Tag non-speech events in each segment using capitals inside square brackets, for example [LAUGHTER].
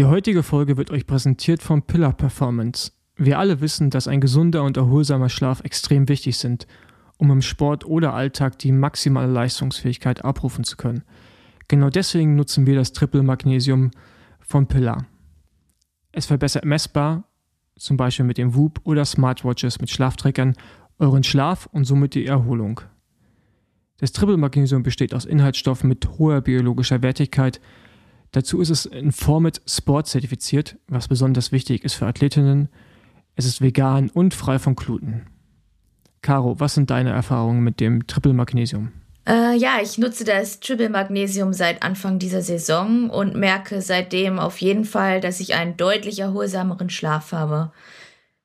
Die heutige Folge wird euch präsentiert von Pillar Performance. Wir alle wissen, dass ein gesunder und erholsamer Schlaf extrem wichtig sind, um im Sport oder Alltag die maximale Leistungsfähigkeit abrufen zu können. Genau deswegen nutzen wir das Triple Magnesium von Pillar. Es verbessert messbar, zum Beispiel mit dem Whoop oder Smartwatches mit Schlafträgern, euren Schlaf und somit die Erholung. Das Triple Magnesium besteht aus Inhaltsstoffen mit hoher biologischer Wertigkeit. Dazu ist es in Format Sport zertifiziert, was besonders wichtig ist für Athletinnen. Es ist vegan und frei von Gluten. Caro, was sind deine Erfahrungen mit dem Triple Magnesium? Äh, ja, ich nutze das Triple Magnesium seit Anfang dieser Saison und merke seitdem auf jeden Fall, dass ich einen deutlich erholsameren Schlaf habe.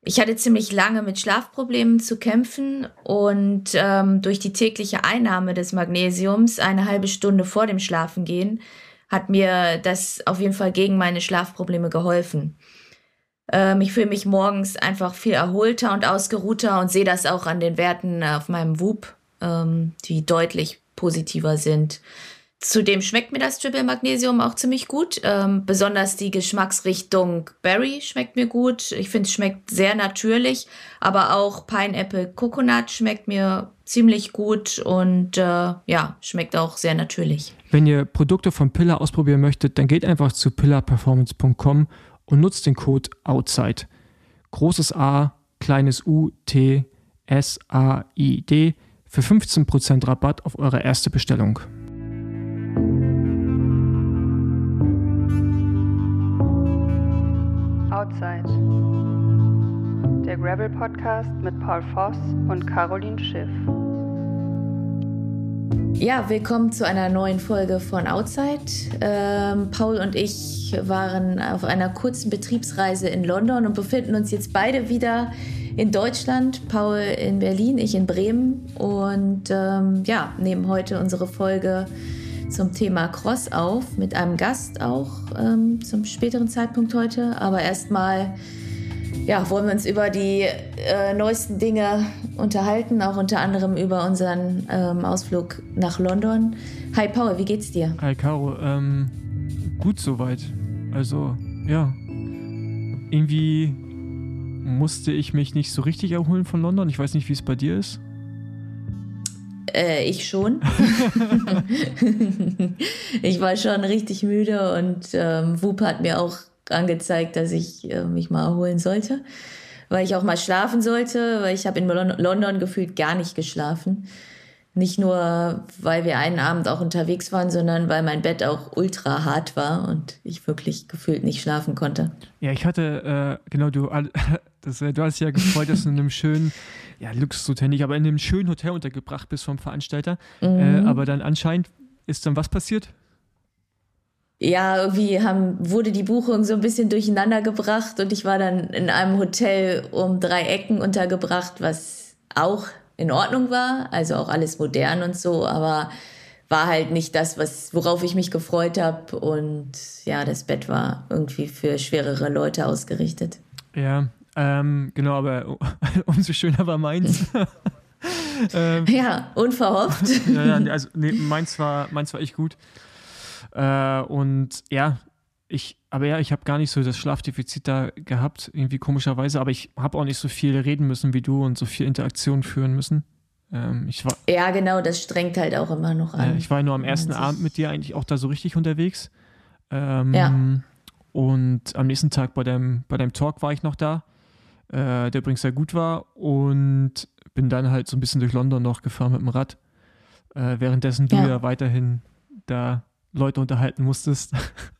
Ich hatte ziemlich lange mit Schlafproblemen zu kämpfen und ähm, durch die tägliche Einnahme des Magnesiums eine halbe Stunde vor dem Schlafengehen hat mir das auf jeden Fall gegen meine Schlafprobleme geholfen. Ähm, ich fühle mich morgens einfach viel erholter und ausgeruhter und sehe das auch an den Werten auf meinem Whoop, ähm, die deutlich positiver sind. Zudem schmeckt mir das Triple Magnesium auch ziemlich gut. Ähm, besonders die Geschmacksrichtung Berry schmeckt mir gut. Ich finde, es schmeckt sehr natürlich. Aber auch Pineapple Coconut schmeckt mir ziemlich gut und äh, ja, schmeckt auch sehr natürlich. Wenn ihr Produkte von Pillar ausprobieren möchtet, dann geht einfach zu pillarperformance.com und nutzt den Code OUTSIDE. Großes A, kleines U, T, S, A, I, D für 15% Rabatt auf eure erste Bestellung. Outside. Der Gravel Podcast mit Paul Voss und Caroline Schiff. Ja, willkommen zu einer neuen Folge von Outside. Ähm, Paul und ich waren auf einer kurzen Betriebsreise in London und befinden uns jetzt beide wieder in Deutschland. Paul in Berlin, ich in Bremen und ähm, ja, nehmen heute unsere Folge zum Thema Cross auf, mit einem Gast auch ähm, zum späteren Zeitpunkt heute. Aber erstmal ja, wollen wir uns über die äh, neuesten Dinge unterhalten, auch unter anderem über unseren ähm, Ausflug nach London. Hi Paul, wie geht's dir? Hi Caro, ähm, gut soweit. Also, ja. Irgendwie musste ich mich nicht so richtig erholen von London. Ich weiß nicht, wie es bei dir ist. Äh, ich schon. [LAUGHS] ich war schon richtig müde und ähm, Whoop hat mir auch angezeigt, dass ich äh, mich mal erholen sollte, weil ich auch mal schlafen sollte, weil ich habe in London gefühlt gar nicht geschlafen. Nicht nur, weil wir einen Abend auch unterwegs waren, sondern weil mein Bett auch ultra hart war und ich wirklich gefühlt nicht schlafen konnte. Ja, ich hatte, äh, genau, du, [LAUGHS] das, du hast ja gefreut, dass du in einem schönen ja, Luxushotel nicht, aber in einem schönen Hotel untergebracht bist vom Veranstalter. Äh, mhm. Äh, aber dann anscheinend ist dann was passiert? Ja, irgendwie haben, wurde die Buchung so ein bisschen durcheinander gebracht und ich war dann in einem Hotel um drei Ecken untergebracht, was auch in Ordnung war, also auch alles modern und so, aber war halt nicht das, was, worauf ich mich gefreut habe. Und ja, das Bett war irgendwie für schwerere Leute ausgerichtet. Ja, ähm, genau, aber [LAUGHS] umso schöner war meins. [LAUGHS] ähm, ja, unverhofft. ja, also nee, meins war, meins war echt gut. Äh, und ja, ich, aber ja, ich habe gar nicht so das Schlafdefizit da gehabt, irgendwie komischerweise, aber ich habe auch nicht so viel reden müssen wie du und so viel Interaktion führen müssen. Ähm, ich war, ja, genau, das strengt halt auch immer noch an. Äh, ich war nur am ersten Abend mit dir eigentlich auch da so richtig unterwegs. Ähm, ja. Und am nächsten Tag bei deinem, bei deinem Talk war ich noch da äh, der übrigens sehr gut war und bin dann halt so ein bisschen durch London noch gefahren mit dem Rad, äh, währenddessen du ja. ja weiterhin da Leute unterhalten musstest. [LAUGHS]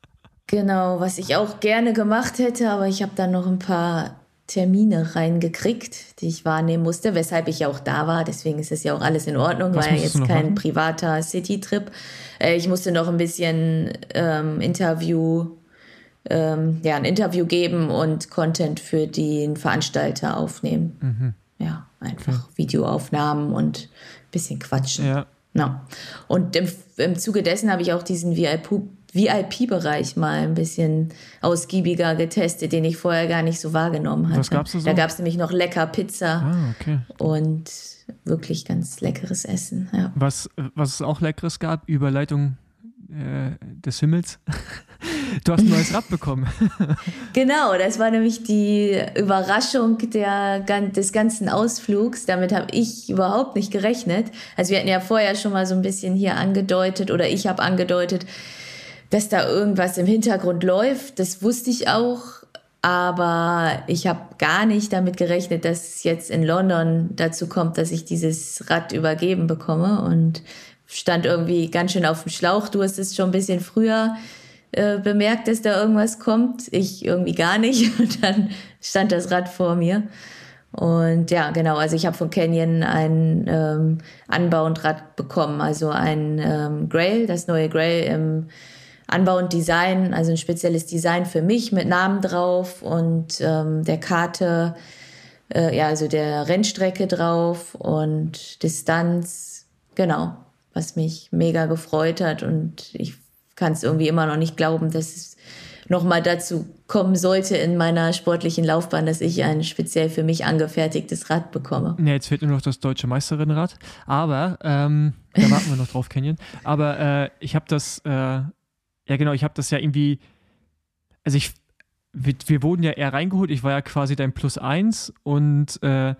Genau, was ich auch gerne gemacht hätte, aber ich habe dann noch ein paar Termine reingekriegt, die ich wahrnehmen musste, weshalb ich ja auch da war. Deswegen ist es ja auch alles in Ordnung, was war ja jetzt kein machen? privater City-Trip. Äh, ich musste noch ein bisschen ähm, Interview ähm, ja, ein Interview geben und Content für den Veranstalter aufnehmen. Mhm. Ja, einfach okay. Videoaufnahmen und ein bisschen quatschen. Ja. No. Und im, im Zuge dessen habe ich auch diesen VIP-Bereich mal ein bisschen ausgiebiger getestet, den ich vorher gar nicht so wahrgenommen hatte. Was gab's da so? Da gab es nämlich noch lecker Pizza ah, okay. und wirklich ganz leckeres Essen. Ja. Was, was es auch leckeres gab, Überleitung äh, des Himmels. [LAUGHS] Du hast ein neues Rad bekommen. [LAUGHS] genau, das war nämlich die Überraschung der, des ganzen Ausflugs. Damit habe ich überhaupt nicht gerechnet. Also wir hatten ja vorher schon mal so ein bisschen hier angedeutet oder ich habe angedeutet, dass da irgendwas im Hintergrund läuft. Das wusste ich auch. Aber ich habe gar nicht damit gerechnet, dass es jetzt in London dazu kommt, dass ich dieses Rad übergeben bekomme und stand irgendwie ganz schön auf dem Schlauch. Du hast es schon ein bisschen früher äh, bemerkt, dass da irgendwas kommt. Ich irgendwie gar nicht. [LAUGHS] Und dann stand das Rad vor mir. Und ja, genau, also ich habe von Canyon ein ähm, Anbau und Rad bekommen, also ein ähm, Grail, das neue Grail im Anbau und Design, also ein spezielles Design für mich mit Namen drauf und ähm, der Karte, äh, ja, also der Rennstrecke drauf und Distanz, genau, was mich mega gefreut hat und ich kann es irgendwie immer noch nicht glauben, dass es nochmal dazu kommen sollte in meiner sportlichen Laufbahn, dass ich ein speziell für mich angefertigtes Rad bekomme. Ja, jetzt fehlt nur noch das deutsche Meisterinnenrad, aber ähm, da warten wir noch drauf, Canyon. Aber äh, ich habe das äh, ja, genau, ich habe das ja irgendwie, also ich, wir, wir, wurden ja eher reingeholt, ich war ja quasi dein Plus eins und äh,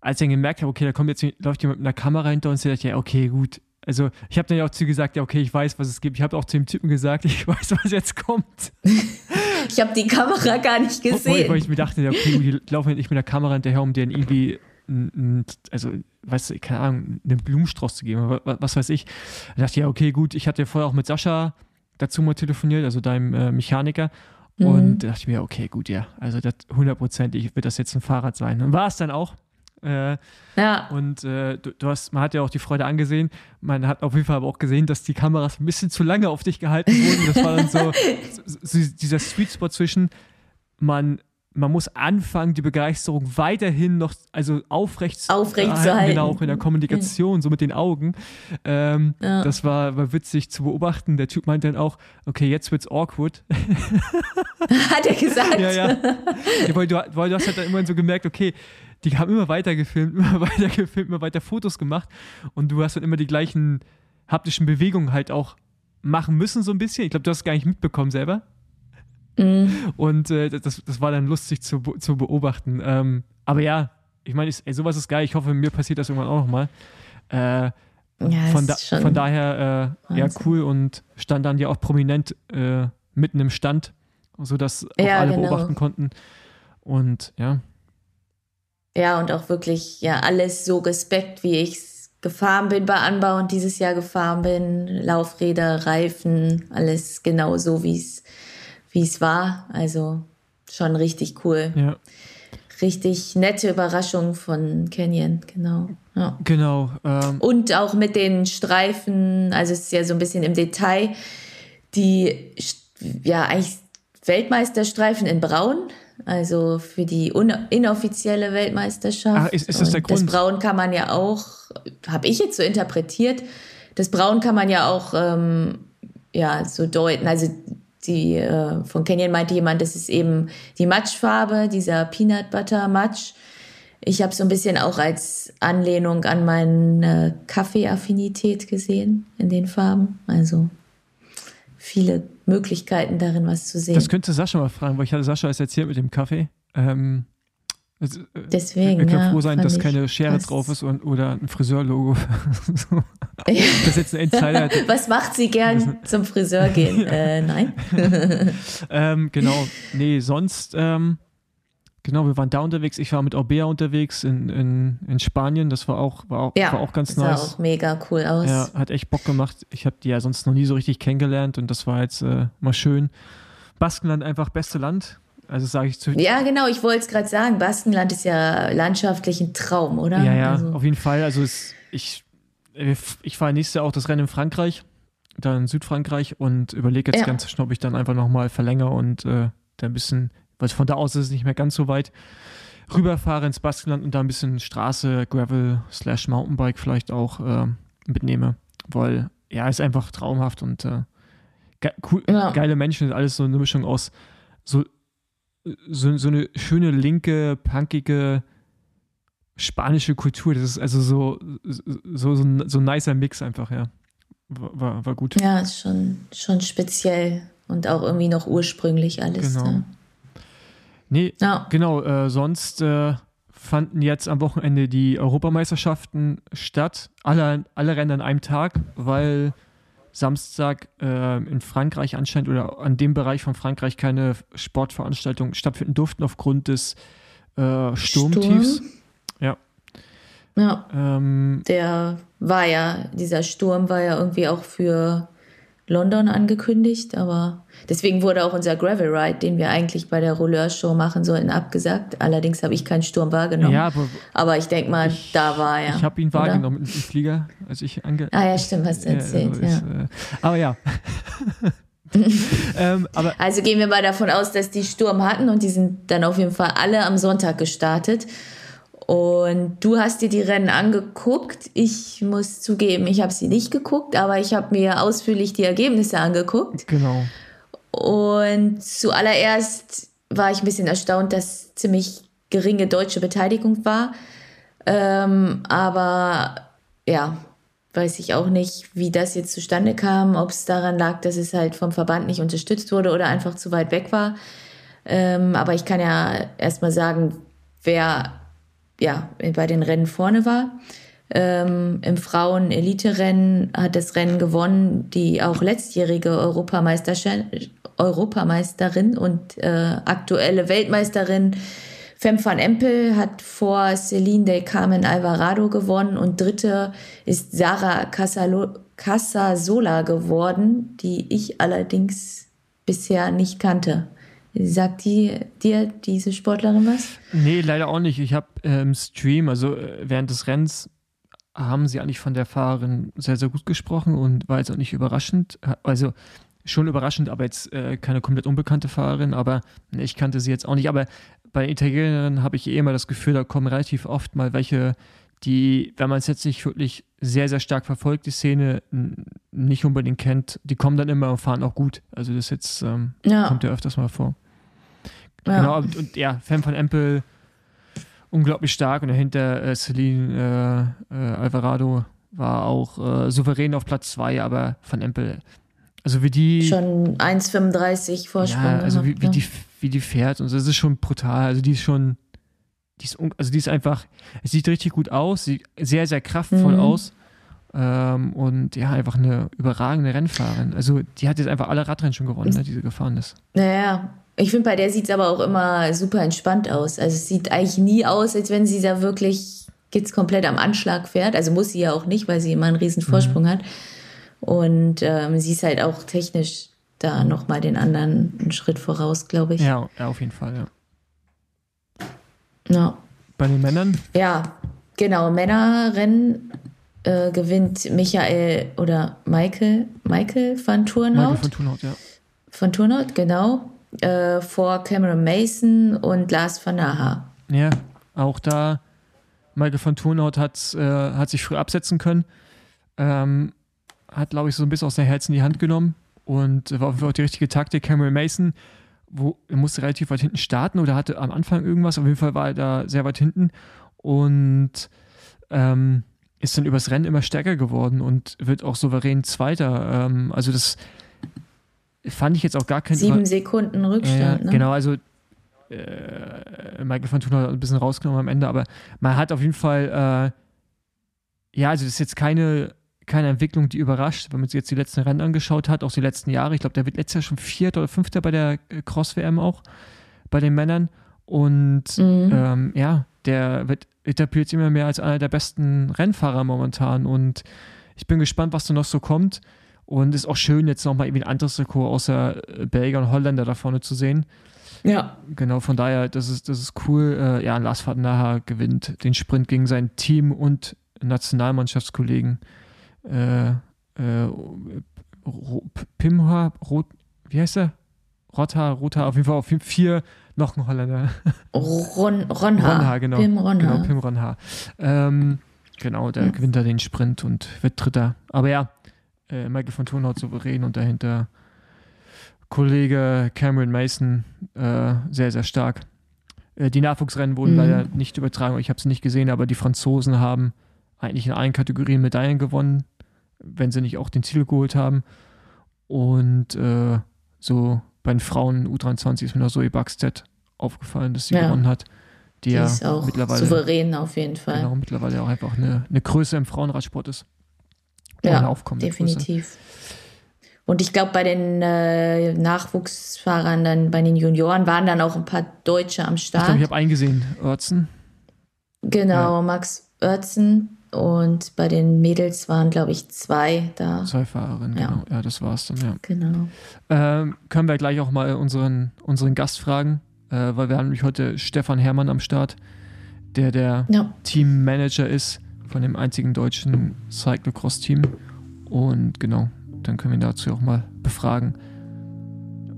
als ich dann gemerkt habe, okay, da kommt jetzt, läuft jemand mit einer Kamera hinter uns, dachte ich, ja, okay, gut. Also ich habe dann ja auch zu gesagt, ja, okay, ich weiß, was es gibt. Ich habe auch zu dem Typen gesagt, [LAUGHS] ich weiß, was jetzt kommt. [LAUGHS] ich habe die Kamera gar nicht gesehen. Weil ich mir dachte, ja, okay, die laufen nicht mit der Kamera hinterher, um den irgendwie also, weißt du, keine Ahnung, einen Blumenstrauß zu geben, was weiß ich. Da dachte ich, ja, okay, gut, ich hatte ja vorher auch mit Sascha dazu mal telefoniert, also deinem äh, Mechaniker. Mhm. Und da dachte ich mir, okay, gut, ja, also hundertprozentig wird das jetzt ein Fahrrad sein. Und war es dann auch. Äh, ja. Und äh, du, du, hast, man hat ja auch die Freude angesehen. Man hat auf jeden Fall aber auch gesehen, dass die Kameras ein bisschen zu lange auf dich gehalten wurden. Das war dann so, [LAUGHS] so dieser Sweet Spot zwischen, man man muss anfangen, die Begeisterung weiterhin noch, also aufrecht, aufrecht zu halten. Genau, auch in der Kommunikation, so mit den Augen. Ähm, ja. Das war, war witzig zu beobachten. Der Typ meinte dann auch, okay, jetzt wird's awkward. [LAUGHS] Hat er gesagt? ja, ja. ja weil, du, weil du hast halt dann immer so gemerkt, okay, die haben immer weiter gefilmt, [LAUGHS] immer weiter gefilmt, immer weiter Fotos gemacht und du hast dann immer die gleichen haptischen Bewegungen halt auch machen müssen, so ein bisschen. Ich glaube, du hast es gar nicht mitbekommen selber. Mhm. Und äh, das, das war dann lustig zu, zu beobachten. Ähm, aber ja, ich meine, sowas ist geil. Ich hoffe, mir passiert das irgendwann auch nochmal. Äh, ja, von, da, von, daher, äh, ja, cool und stand dann ja auch prominent äh, mitten im Stand, sodass auch ja, alle genau. beobachten konnten. Und ja. Ja, und auch wirklich, ja, alles so gespeckt, wie ich es gefahren bin bei Anbau und dieses Jahr gefahren bin. Laufräder, Reifen, alles genau so, wie es wie es war. Also schon richtig cool. Ja. Richtig nette Überraschung von Canyon, genau. Ja. Genau. Ähm. Und auch mit den Streifen, also es ist ja so ein bisschen im Detail, die ja eigentlich Weltmeisterstreifen in Braun, also für die inoffizielle Weltmeisterschaft. Ach, ist, ist das der Grund? Das Braun kann man ja auch, habe ich jetzt so interpretiert, das Braun kann man ja auch ähm, ja so deuten. Also die äh, von Canyon meinte jemand, das ist eben die Matschfarbe, dieser Peanut Butter Matsch. Ich habe so ein bisschen auch als Anlehnung an meine Kaffeeaffinität gesehen in den Farben. Also viele Möglichkeiten darin, was zu sehen. Das könnte Sascha mal fragen, weil ich hatte Sascha es erzählt mit dem Kaffee. Ähm, also, Deswegen. Wir können ja, froh sein, dass keine Schere drauf ist und, oder ein Friseurlogo. [LAUGHS] [LAUGHS] das ist jetzt ein Insider. Was macht sie gern zum Friseur gehen? [LAUGHS] äh, nein. ähm, genau. Nee, sonst, ähm, genau, wir waren da unterwegs. Ich war mit Orbea unterwegs in, in, in Spanien. Das war auch, war auch, ja, war auch ganz sah nice. Sah auch mega cool aus. Ja, hat echt Bock gemacht. Ich habe die ja sonst noch nie so richtig kennengelernt und das war jetzt äh, mal schön. Baskenland einfach beste Land also sage ich zu. Ja, genau, ich wollte es gerade sagen. Baskenland ist ja landschaftlich ein Traum, oder? Ja, ja, also. auf jeden Fall. Also es, ich, ich fahre nächstes Jahr auch das Rennen in Frankreich, dann in Südfrankreich und überlege jetzt ja. ganz schnell, ob ich dann einfach nochmal verlängere und äh, da ein bisschen, weil von da aus ist es nicht mehr ganz so weit, rüberfahre ins Baskenland und da ein bisschen Straße, Gravel, slash Mountainbike vielleicht auch äh, mitnehme, weil ja, ist einfach traumhaft und äh, ge cool, ja. geile Menschen, alles so eine Mischung aus so so, so eine schöne linke, punkige spanische Kultur. Das ist also so, so, so, ein, so ein nicer Mix einfach, ja. War, war, war gut. Ja, ist schon, schon speziell. Und auch irgendwie noch ursprünglich alles. Genau. Ja. Nee, Ja. genau. Äh, sonst äh, fanden jetzt am Wochenende die Europameisterschaften statt. Alle, alle Rennen an einem Tag, weil Samstag äh, in Frankreich anscheinend oder an dem Bereich von Frankreich keine Sportveranstaltungen stattfinden durften aufgrund des äh, Sturmtiefs. Sturm? Ja. Ja, Ähm, der war ja, dieser Sturm war ja irgendwie auch für London angekündigt, aber deswegen wurde auch unser Gravel Ride, den wir eigentlich bei der Rouleur-Show machen sollten, abgesagt. Allerdings habe ich keinen Sturm wahrgenommen. ja, aber Aber ich denke mal, da war er. ich habe ihn oder? wahrgenommen im Flieger, als ich ange Ah ja, stimmt, hast du Ja, erzählt, also ja. ist, äh, aber ja. [LAUGHS] ähm, aber Also gehen wir mal davon aus, dass die Sturm hatten und die sind dann auf jeden Fall alle am Sonntag gestartet. Und du hast dir die Rennen angeguckt. Ich muss zugeben, ich habe sie nicht geguckt, aber ich habe mir ausführlich die Ergebnisse angeguckt. genau. Und zuallererst war ich ein bisschen erstaunt, dass ziemlich geringe deutsche Beteiligung war. Ähm, aber ja, weiß ich auch nicht, wie das jetzt zustande kam, ob es daran lag, dass es halt vom Verband nicht unterstützt wurde oder einfach zu weit weg war. Ähm, aber ich kann ja erstmal sagen, wer ja bei den Rennen vorne war. Ähm, Im Frauen-Elite-Rennen hat das Rennen gewonnen, die auch letztjährige Europameistersche- Europameisterin und äh, aktuelle Weltmeisterin Fem van Empel hat vor Celine del Carmen Alvarado gewonnen und dritte ist Sarah Casasola geworden, die ich allerdings bisher nicht kannte. Sagt die dir diese Sportlerin was? Nee, leider auch nicht. Ich habe äh, im Stream, also äh, während des Rennens, haben sie eigentlich von der Fahrerin sehr, sehr gut gesprochen und war jetzt auch nicht überraschend. Also schon überraschend, aber jetzt äh, keine komplett unbekannte Fahrerin, aber nee, ich kannte sie jetzt auch nicht. Aber bei den Italienerinnen habe ich eh immer das Gefühl, da kommen relativ oft mal welche, die, wenn man es jetzt nicht wirklich sehr, sehr stark verfolgt, die Szene nicht unbedingt kennt, die kommen dann immer und fahren auch gut. Also das jetzt ähm, Ja. kommt ja öfters mal vor. Ja. Genau, und, und ja, Fan von Empel, unglaublich stark und dahinter äh, Celine äh, äh, Alvarado war auch äh, souverän auf Platz 2, aber von Empel, also wie die, Schon 1,35 Vorsprung. ja, also wie, wie, ne? die, wie die fährt und so, das ist schon brutal, also die ist schon, die ist, also die ist einfach, es sieht richtig gut aus, sieht sehr, sehr kraftvoll Mhm. aus ähm, und ja, einfach eine überragende Rennfahrerin, also die hat jetzt einfach alle Radrennen schon gewonnen, ne, die sie gefahren ist. Naja, ich finde, bei der sieht es aber auch immer super entspannt aus. Also es sieht eigentlich nie aus, als wenn sie da wirklich jetzt komplett am Anschlag fährt. Also muss sie ja auch nicht, weil sie immer einen riesen Vorsprung hat. Und ähm, sie ist halt auch technisch da nochmal den anderen einen Schritt voraus, glaube ich. Ja, ja, auf jeden Fall, ja. Ja. Bei den Männern, Ja, genau. Männerrennen äh, gewinnt Michael oder Michael, Michael van Turnhout. Michael von Thunhaut, ja. Von Turnhout, genau. Äh, vor Cameron Mason und Lars van Naha. Ja, auch da, Michael von Thunhaut hat, äh, hat sich früh absetzen können. Ähm, hat, glaube ich, so ein bisschen aus der Herzen in die Hand genommen und war auch die richtige Taktik. Cameron Mason wo, er musste relativ weit hinten starten oder hatte am Anfang irgendwas. Auf jeden Fall war er da sehr weit hinten und ähm, ist dann übers Rennen immer stärker geworden und wird auch souverän Zweiter. Ähm, also das fand ich jetzt auch gar kein Sieben Über- Sekunden Rückstand. ne? Genau, also äh, Michael von Thun hat ein bisschen rausgenommen am Ende, aber man hat auf jeden Fall, äh, ja, also das ist jetzt keine, keine Entwicklung, die überrascht, wenn man sich jetzt die letzten Rennen angeschaut hat, auch die letzten Jahre. Ich glaube, der wird letztes Jahr schon Vierter oder Fünfter bei der äh, Cross-WM auch, bei den Männern. Und Mhm. ähm, ja, der wird etabliert immer mehr als einer der besten Rennfahrer momentan. Und ich bin gespannt, was da noch so kommt. Und es ist auch schön, jetzt nochmal irgendwie ein anderes Rekord außer äh, Belgier und Holländer da vorne zu sehen. Ja. Genau, von daher, das ist, das ist cool. Äh, ja, Lars van Naha gewinnt den Sprint gegen sein Team und Nationalmannschaftskollegen. Äh, äh, Pimha, Rot, wie heißt er? Rotha, Rotha, auf jeden Fall auf jeden- vier, noch ein Holländer. Ron, Ronha. Ronha, genau. Pim Ronha. Genau, Pim Ronha. Ähm, genau, der Ja. gewinnt da den Sprint und wird Dritter. Aber ja, äh, Michael von Thunhaut souverän und dahinter Kollege Cameron Mason äh, sehr, sehr stark. Äh, die Nachwuchsrennen wurden Mhm. leider nicht übertragen, ich habe sie nicht gesehen, aber die Franzosen haben eigentlich in allen Kategorien Medaillen gewonnen, wenn sie nicht auch den Titel geholt haben. Und äh, so bei den Frauen U23 ist mir noch Zoe Buckstead aufgefallen, dass sie ja. gewonnen hat. Die, die ja ist auch mittlerweile, souverän auf jeden Fall. Genau, mittlerweile auch einfach eine, eine Größe im Frauenradsport ist. Ja, definitiv. Und ich glaube, bei den äh, Nachwuchsfahrern, dann bei den Junioren, waren dann auch ein paar Deutsche am Start. Ich glaube, ich habe eingesehen, Oertzen. Genau, ja. Max Oertzen. Und bei den Mädels waren, glaube ich, zwei da. Zwei Fahrerinnen, ja. genau. Ja, das war's dann, ja. Genau. Ähm, können wir gleich auch mal unseren, unseren Gast fragen, äh, weil wir haben nämlich heute Stefan Herrmann am Start, der der ja. Teammanager ist von dem einzigen deutschen Cyclocross-Team. Und genau, dann können wir ihn dazu auch mal befragen,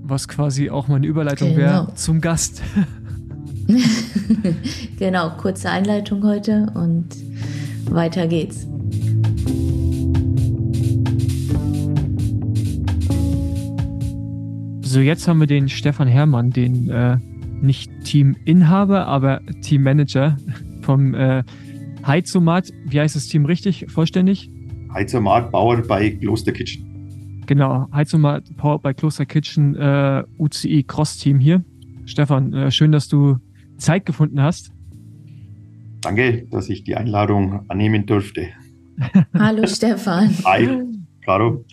was quasi auch mal eine Überleitung genau. wäre zum Gast. [LAUGHS] genau, kurze Einleitung heute und weiter geht's. So, jetzt haben wir den Stefan Herrmann, den äh, nicht Teaminhaber, aber Teammanager vom äh, Heizomat. Wie heißt das Team richtig, vollständig? Heizomat Bauer bei Kloster Kitchen. Genau, Heizomat Powered by Kloster Kitchen, äh, UCI Cross Team hier. Stefan, äh, schön, dass du Zeit gefunden hast. Danke, dass ich die Einladung annehmen durfte. [LAUGHS] Hallo Stefan. Hi, Caro.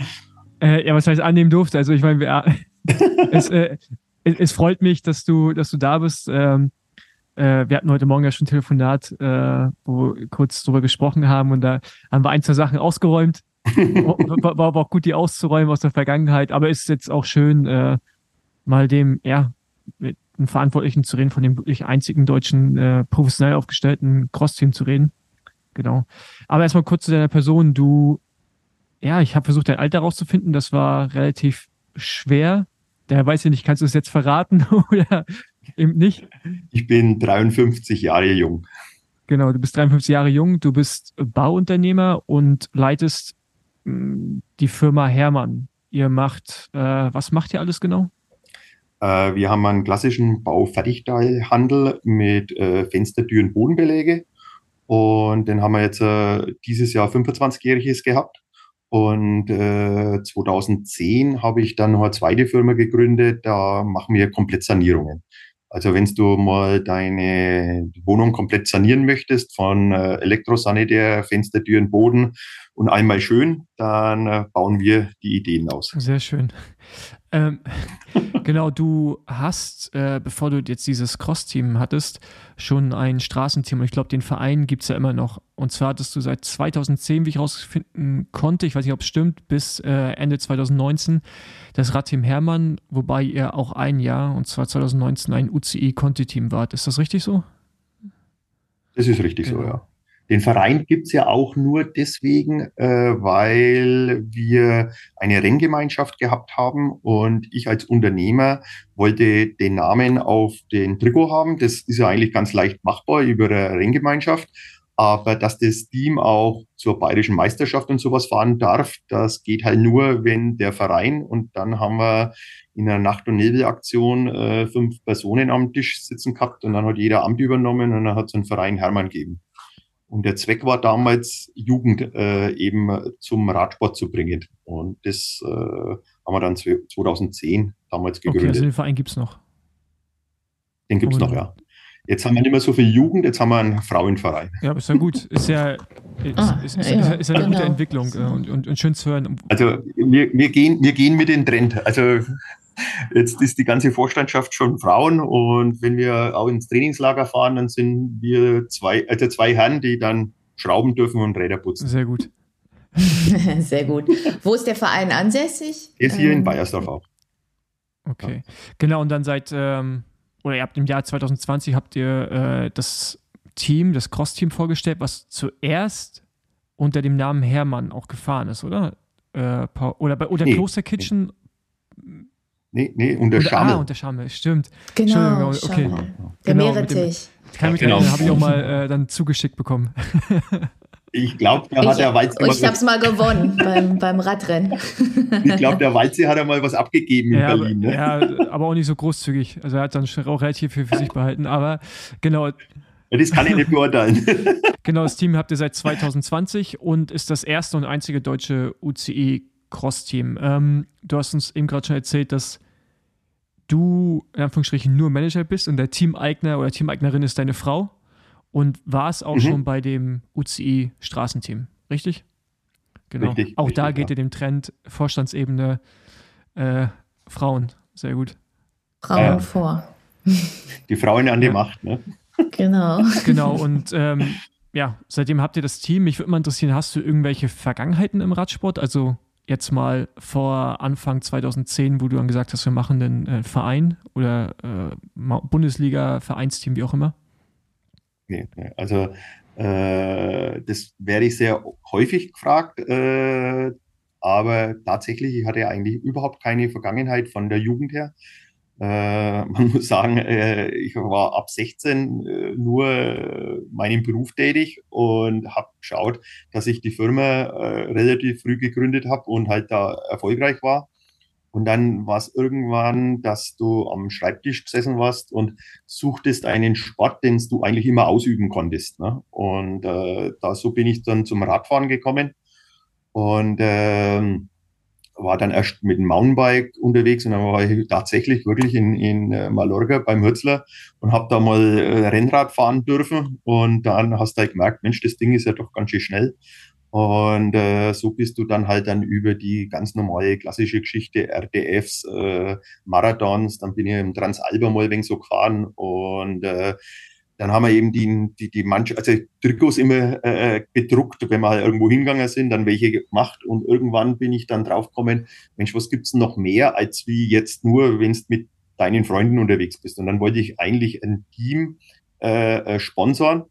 Äh, ja, was heißt annehmen durfte? Also ich meine, [LAUGHS] es, äh, es, es, freut mich, dass du, dass du da bist. Ähm, äh, wir hatten heute Morgen ja schon ein Telefonat, äh, wo wir kurz drüber gesprochen haben und da haben wir ein, zwei Sachen ausgeräumt. [LAUGHS] war, war aber auch gut, die auszuräumen aus der Vergangenheit, aber ist jetzt auch schön, äh, mal dem, ja, mit einen Verantwortlichen zu reden, von dem wirklich einzigen deutschen äh, professionell aufgestellten Cross-Team zu reden. Genau. Aber erstmal kurz zu deiner Person. Du, ja, ich habe versucht, dein Alter rauszufinden. Das war relativ schwer. Der weiß ja nicht, kannst du es jetzt verraten [LAUGHS] oder eben nicht? Ich bin 53 Jahre jung. Genau, du bist 53 Jahre jung, du bist Bauunternehmer und leitest mm, die Firma Hermann. Ihr macht, äh, was macht ihr alles genau? Äh, wir haben einen klassischen Baufertigteilhandel mit äh, Fenster, Türen, Bodenbeläge. Und den haben wir jetzt äh, dieses Jahr 25-jähriges gehabt. Und äh, 2010 habe ich dann noch eine zweite Firma gegründet, da machen wir komplett Sanierungen. Also wenn du mal deine Wohnung komplett sanieren möchtest, von äh, Elektrosanitär, Fenster, Türen, Boden und einmal schön, dann äh, bauen wir die Ideen aus. Sehr schön. Ähm, [LAUGHS] genau, du hast, äh, bevor du jetzt dieses Cross-Team hattest, schon ein Straßenteam und ich glaube, den Verein gibt es ja immer noch. Und zwar hattest du seit 2010, wie ich rausfinden konnte, ich weiß nicht, ob es stimmt, bis äh, Ende 2019 das Radteam Hermann, wobei ihr auch ein Jahr, und zwar 2019, ein UCI-Conti-Team wart. Ist das richtig so? Das ist richtig genau. so, ja. Den Verein gibt's ja auch nur deswegen, äh, weil wir eine Renngemeinschaft gehabt haben und ich als Unternehmer wollte den Namen auf den Trikot haben. Das ist ja eigentlich ganz leicht machbar über eine Renngemeinschaft. Aber dass das Team auch zur bayerischen Meisterschaft und sowas fahren darf, das geht halt nur, wenn der Verein und dann haben wir in einer Nacht- und Nebelaktion äh, fünf Personen am Tisch sitzen gehabt und dann hat jeder Amt übernommen und dann hat es einen Verein Hermann gegeben. Und der Zweck war damals, Jugend äh, eben zum Radsport zu bringen. Und das äh, haben wir dann 2010 damals gegründet. Okay, also den Verein gibt es noch. Den gibt es noch, ja. Jetzt haben wir nicht mehr so viel Jugend, jetzt haben wir einen Frauenverein. Ja, ist ja gut. Ist ja, ist, ah, ist, ist, ja, ist ja eine genau. gute Entwicklung äh, und, und, und schön zu hören. Also wir, wir, gehen, wir gehen mit dem Trend. Also Jetzt ist die ganze Vorstandschaft schon Frauen und wenn wir auch ins Trainingslager fahren, dann sind wir zwei, also zwei Herren, die dann schrauben dürfen und Räder putzen. Sehr gut. [LAUGHS] Sehr gut. Wo ist der Verein ansässig? Ist hier ähm, in Bayersdorf auch. Okay. Ja. Genau, und dann seit, ähm, oder ihr habt im Jahr 2020 habt ihr äh, das Team, das Cross-Team vorgestellt, was zuerst unter dem Namen Hermann auch gefahren ist, oder? Äh, oder bei, oder nee, Kloster Kitchen nee. Nee, nee, unter Schammel. Ah, unter Schammel, stimmt. Genau, okay. Der genau, Meerrettich. Kann mich genau. habe ich auch mal äh, dann zugeschickt bekommen. [LAUGHS] Ich glaube, da hat der Walze. Ich habe es mal gewonnen beim, beim Radrennen. Ich glaube, der Walze hat ja mal was abgegeben in ja, Berlin. Ne? Ja, aber auch nicht so großzügig. Also er hat dann auch relativ viel für sich behalten. Aber genau. Das kann ich nicht beurteilen. [LAUGHS] Genau, das Team habt ihr seit 2020 und ist das erste und einzige deutsche UCI Cross-Team. Ähm, du hast uns eben gerade schon erzählt, dass du in Anführungsstrichen nur Manager bist und der Teameigner oder Teameignerin ist deine Frau und war es auch mhm. schon bei dem UCI Straßenteam, richtig? Genau. Richtig, auch richtig, da geht ja. ihr dem Trend Vorstandsebene äh, Frauen. Sehr gut. Frauen ja. vor. Die Frauen an die Macht, ne? Genau. Genau, und ähm, ja, seitdem habt ihr das Team. Mich würde mal interessieren, hast du irgendwelche Vergangenheiten im Radsport? Also jetzt mal vor Anfang 2010, wo du dann gesagt hast, wir machen einen äh, Verein oder äh, Bundesliga, Vereinsteam, wie auch immer? Nee, also äh, das werde ich sehr häufig gefragt, äh, aber tatsächlich, ich hatte eigentlich überhaupt keine Vergangenheit von der Jugend her. Äh, [LAUGHS] man muss sagen, äh, ich war ab 16 äh, nur meinem Beruf tätig und habe geschaut, dass ich die Firma relativ früh gegründet habe und halt da erfolgreich war. Und dann war es irgendwann, dass du am Schreibtisch gesessen warst und suchtest einen Sport, den du eigentlich immer ausüben konntest. Ne? Und äh, da so bin ich dann zum Radfahren gekommen. Und ähm, war dann erst mit dem Mountainbike unterwegs und dann war ich tatsächlich wirklich in, in äh, Mallorca beim Hürzler und habe da mal äh, Rennrad fahren dürfen und dann hast du halt gemerkt, Mensch, das Ding ist ja doch ganz schön schnell. Und äh, so bist du dann halt dann über die ganz normale klassische Geschichte, RDFs, äh, Marathons, dann bin ich im Transalba mal wegen so gefahren und äh, dann haben wir eben die, die, die manche, also Trikots immer äh, bedruckt, wenn wir halt irgendwo hingegangen sind, dann welche gemacht und irgendwann bin ich dann draufgekommen, Mensch, was gibt's noch mehr als wie jetzt nur, wenn du mit deinen Freunden unterwegs bist. Und dann wollte ich eigentlich ein Team äh, äh sponsoren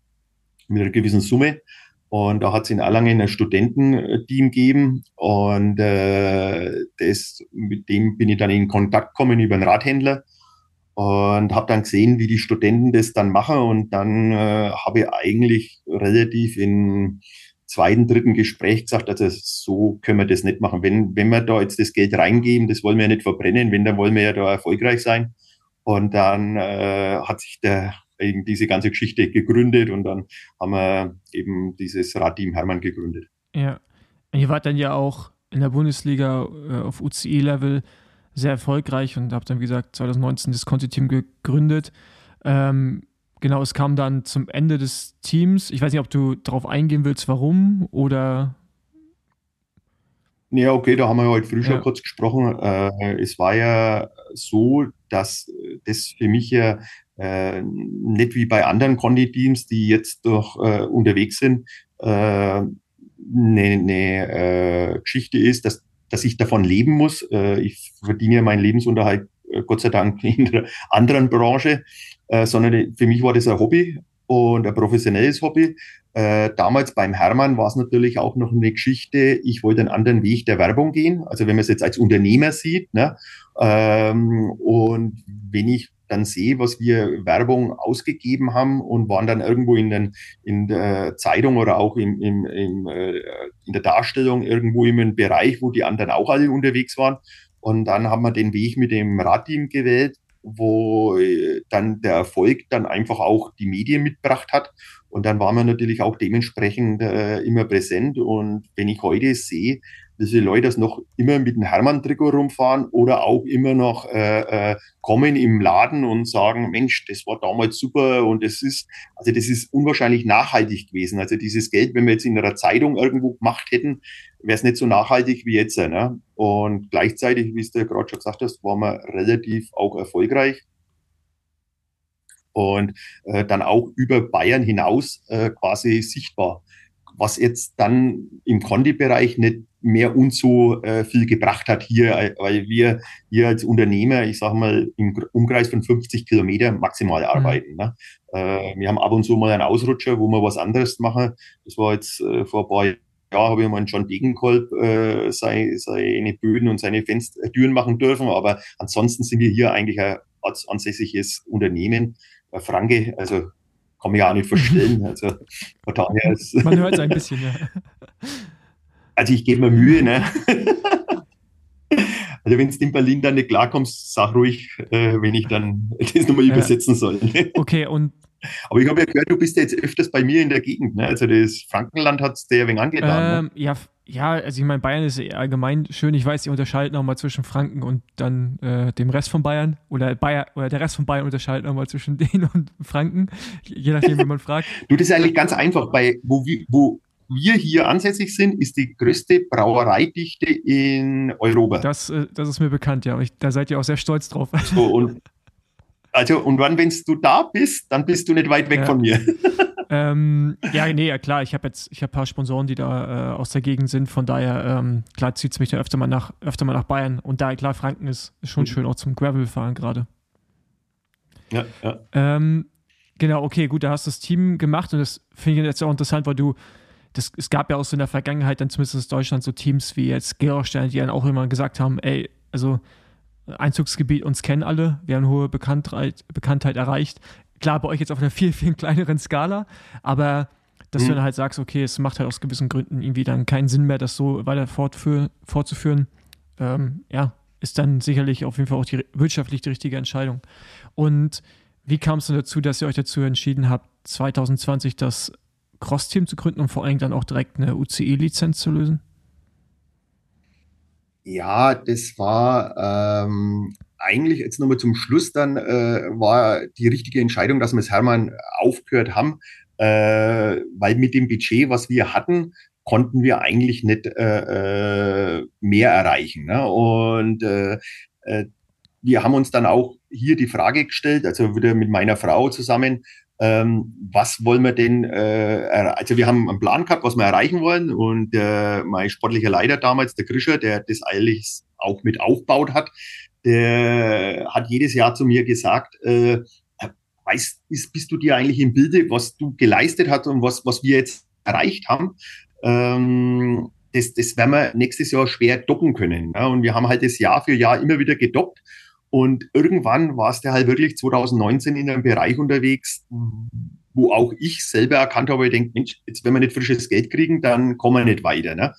mit einer gewissen Summe. Und da hat es in Erlangen ein Studententeam gegeben und äh, das, mit dem bin ich dann in Kontakt gekommen über einen Radhändler und habe dann gesehen, wie die Studenten das dann machen und dann äh, habe ich eigentlich relativ in zweiten, dritten Gespräch gesagt, also so können wir das nicht machen. Wenn, wenn wir da jetzt das Geld reingeben, das wollen wir ja nicht verbrennen, wenn, dann wollen wir ja da erfolgreich sein. Und dann äh, hat sich der eben diese ganze Geschichte gegründet und dann haben wir eben dieses Radteam Hermann gegründet. Ja, und ihr wart dann ja auch in der Bundesliga äh, auf UCI-Level sehr erfolgreich und habe dann, wie gesagt, 2019 das Conti-Team gegründet. Ähm, genau, es kam dann zum Ende des Teams. Ich weiß nicht, ob du darauf eingehen willst, warum oder. Ja, okay, da haben wir heute früh schon ja. kurz gesprochen. Äh, es war ja so, dass das für mich ja äh, nicht wie bei anderen Conti-Teams, die jetzt doch äh, unterwegs sind, eine, äh, eine äh, Geschichte ist, dass dass ich davon leben muss. Äh, ich verdiene meinen Lebensunterhalt äh, Gott sei Dank in einer anderen Branche, äh, sondern für mich war das ein Hobby und ein professionelles Hobby. damals beim Hermann war es natürlich auch noch eine Geschichte, ich wollte einen anderen Weg der Werbung gehen, also wenn man es jetzt als Unternehmer sieht. Ne? Ähm, und wenn ich dann sehe, was wir Werbung ausgegeben haben und waren dann irgendwo in, den, in der Zeitung oder auch im, im, im, äh, in der Darstellung irgendwo in einem Bereich, wo die anderen auch alle unterwegs waren. Und dann haben wir den Weg mit dem Radteam gewählt, wo äh, dann der Erfolg dann einfach auch die Medien mitgebracht hat. Und dann waren wir natürlich auch dementsprechend äh, immer präsent. Und wenn ich heute sehe, diese Leute das noch immer mit dem Hermann-Trikot rumfahren oder auch immer noch äh, äh, kommen im Laden und sagen, Mensch, das war damals super und das ist, also das ist unwahrscheinlich nachhaltig gewesen. Also dieses Geld, wenn wir jetzt in einer Zeitung irgendwo gemacht hätten, wäre es nicht so nachhaltig wie jetzt. Ne? Und gleichzeitig, wie du gerade schon gesagt hast, waren wir relativ auch erfolgreich und äh, dann auch über Bayern hinaus äh, quasi sichtbar was jetzt dann im Conti-Bereich nicht mehr uns so äh, viel gebracht hat hier, äh, weil wir hier als Unternehmer, ich sage mal, im Umkreis von 50 Kilometer maximal mhm. arbeiten. Mhm. Ne? Äh, wir haben ab und zu mal einen Ausrutscher, wo wir was anderes machen. Das war jetzt äh, vor ein paar Jahren habe ich mal einen John Degenkolb äh, seine, seine Böden und seine Fenstertüren machen dürfen, aber ansonsten sind wir hier eigentlich ein ansässiges Unternehmen. Franke, also kann mich auch nicht verstellen. [LAUGHS] Also, Man hört es ein [LAUGHS] bisschen, ja. Also ich gebe mir Mühe, ne? [LAUGHS] Also wenn du in Berlin dann nicht klarkommst, sag ruhig, äh, wenn ich dann das nochmal übersetzen soll. Ne? Okay, und aber ich habe ja gehört, du bist ja jetzt öfters bei mir in der Gegend. Ne? Also das Frankenland hat es dir ein wenig angetan. Ne? Ähm, ne? Ja, ja, also ich meine, Bayern ist allgemein schön. Ich weiß, die unterscheiden nochmal zwischen Franken und dann äh, dem Rest von Bayern. Oder, Bayer, oder der Rest von Bayern unterscheidet nochmal zwischen [LAUGHS] denen und Franken. Je nachdem, wie man fragt. [LAUGHS] du, das ist eigentlich ganz einfach. Bei, wo, wo wir hier ansässig sind, ist die größte Brauereidichte in Europa. Das, äh, das ist mir bekannt, ja. Ich, da seid ihr auch sehr stolz drauf. So, und, [LAUGHS] also, und wann, wenn du da bist, dann bist du nicht weit weg ja. von mir. [LAUGHS] ähm, ja, nee, ja, klar. Ich habe jetzt, ich habe ein paar Sponsoren, die da äh, aus der Gegend sind. Von daher, ähm, klar, zieht es mich da öfter mal nach, öfter mal nach Bayern. Und da, klar, Franken ist, ist schon mhm. schön, auch zum Gravel-Fahren gerade. Ja, ja. Ähm, genau, okay, gut, da hast du das Team gemacht und das finde ich jetzt auch interessant, weil du, das, es gab ja auch so in der Vergangenheit dann zumindest in Deutschland so Teams wie jetzt Gerolstein, die dann auch immer gesagt haben, ey, also Einzugsgebiet uns kennen alle, wir haben hohe Bekanntheit, Bekanntheit erreicht klar, bei euch jetzt auf einer viel, viel kleineren Skala, aber dass mhm. du dann halt sagst, okay, es macht halt aus gewissen Gründen irgendwie dann keinen Sinn mehr, das so weiter fortzuführen, ähm, ja, ist dann sicherlich auf jeden Fall auch die wirtschaftlich die richtige Entscheidung. Und wie kam es dann dazu, dass ihr euch dazu entschieden habt, 2020 das Cross-Team zu gründen und vor allem dann auch direkt eine UCE-Lizenz zu lösen? Ja, das war ähm, eigentlich jetzt nochmal zum Schluss dann äh, war die richtige Entscheidung, dass wir es Hermann aufgehört haben, äh, weil mit dem Budget, was wir hatten, konnten wir eigentlich nicht äh, äh, mehr erreichen. Ne? Und äh, äh, wir haben uns dann auch hier die Frage gestellt, also wieder mit meiner Frau zusammen, ähm, was wollen wir denn, äh, also wir haben einen Plan gehabt, was wir erreichen wollen und äh, mein sportlicher Leiter damals, der Grischer, der das eigentlich auch mit aufbaut hat, der hat jedes Jahr zu mir gesagt, äh, weißt, bist, bist du dir eigentlich im Bilde, was du geleistet hast und was, was wir jetzt erreicht haben? Ähm, das, das werden wir nächstes Jahr schwer docken können. Ja? Und wir haben halt das Jahr für Jahr immer wieder gedockt. Und irgendwann war es der halt wirklich 2019 in einem Bereich unterwegs, wo auch ich selber erkannt habe, ich denke, Mensch, jetzt wenn wir nicht frisches Geld kriegen, dann kommen wir nicht weiter. Ne?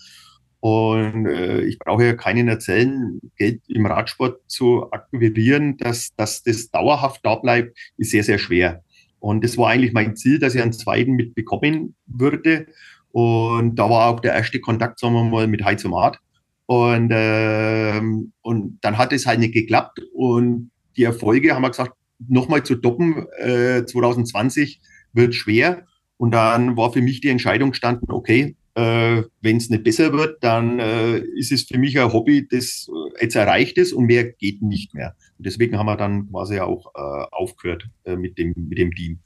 Und äh, ich brauche ja keinen erzählen, Geld im Radsport zu akquirieren, dass, dass das dauerhaft da bleibt, ist sehr, sehr schwer. Und das war eigentlich mein Ziel, dass ich einen zweiten mitbekommen würde. Und da war auch der erste Kontakt, sagen wir mal, mit Heizomat. Und, äh, und dann hat es halt nicht geklappt. Und die Erfolge haben wir gesagt, nochmal zu toppen, äh, 2020 wird schwer. Und dann war für mich die Entscheidung gestanden, okay, äh, wenn es nicht besser wird, dann äh, ist es für mich ein Hobby, das äh, jetzt erreicht ist und mehr geht nicht mehr. Und deswegen haben wir dann quasi auch äh, aufgehört äh, mit, dem, mit dem Team.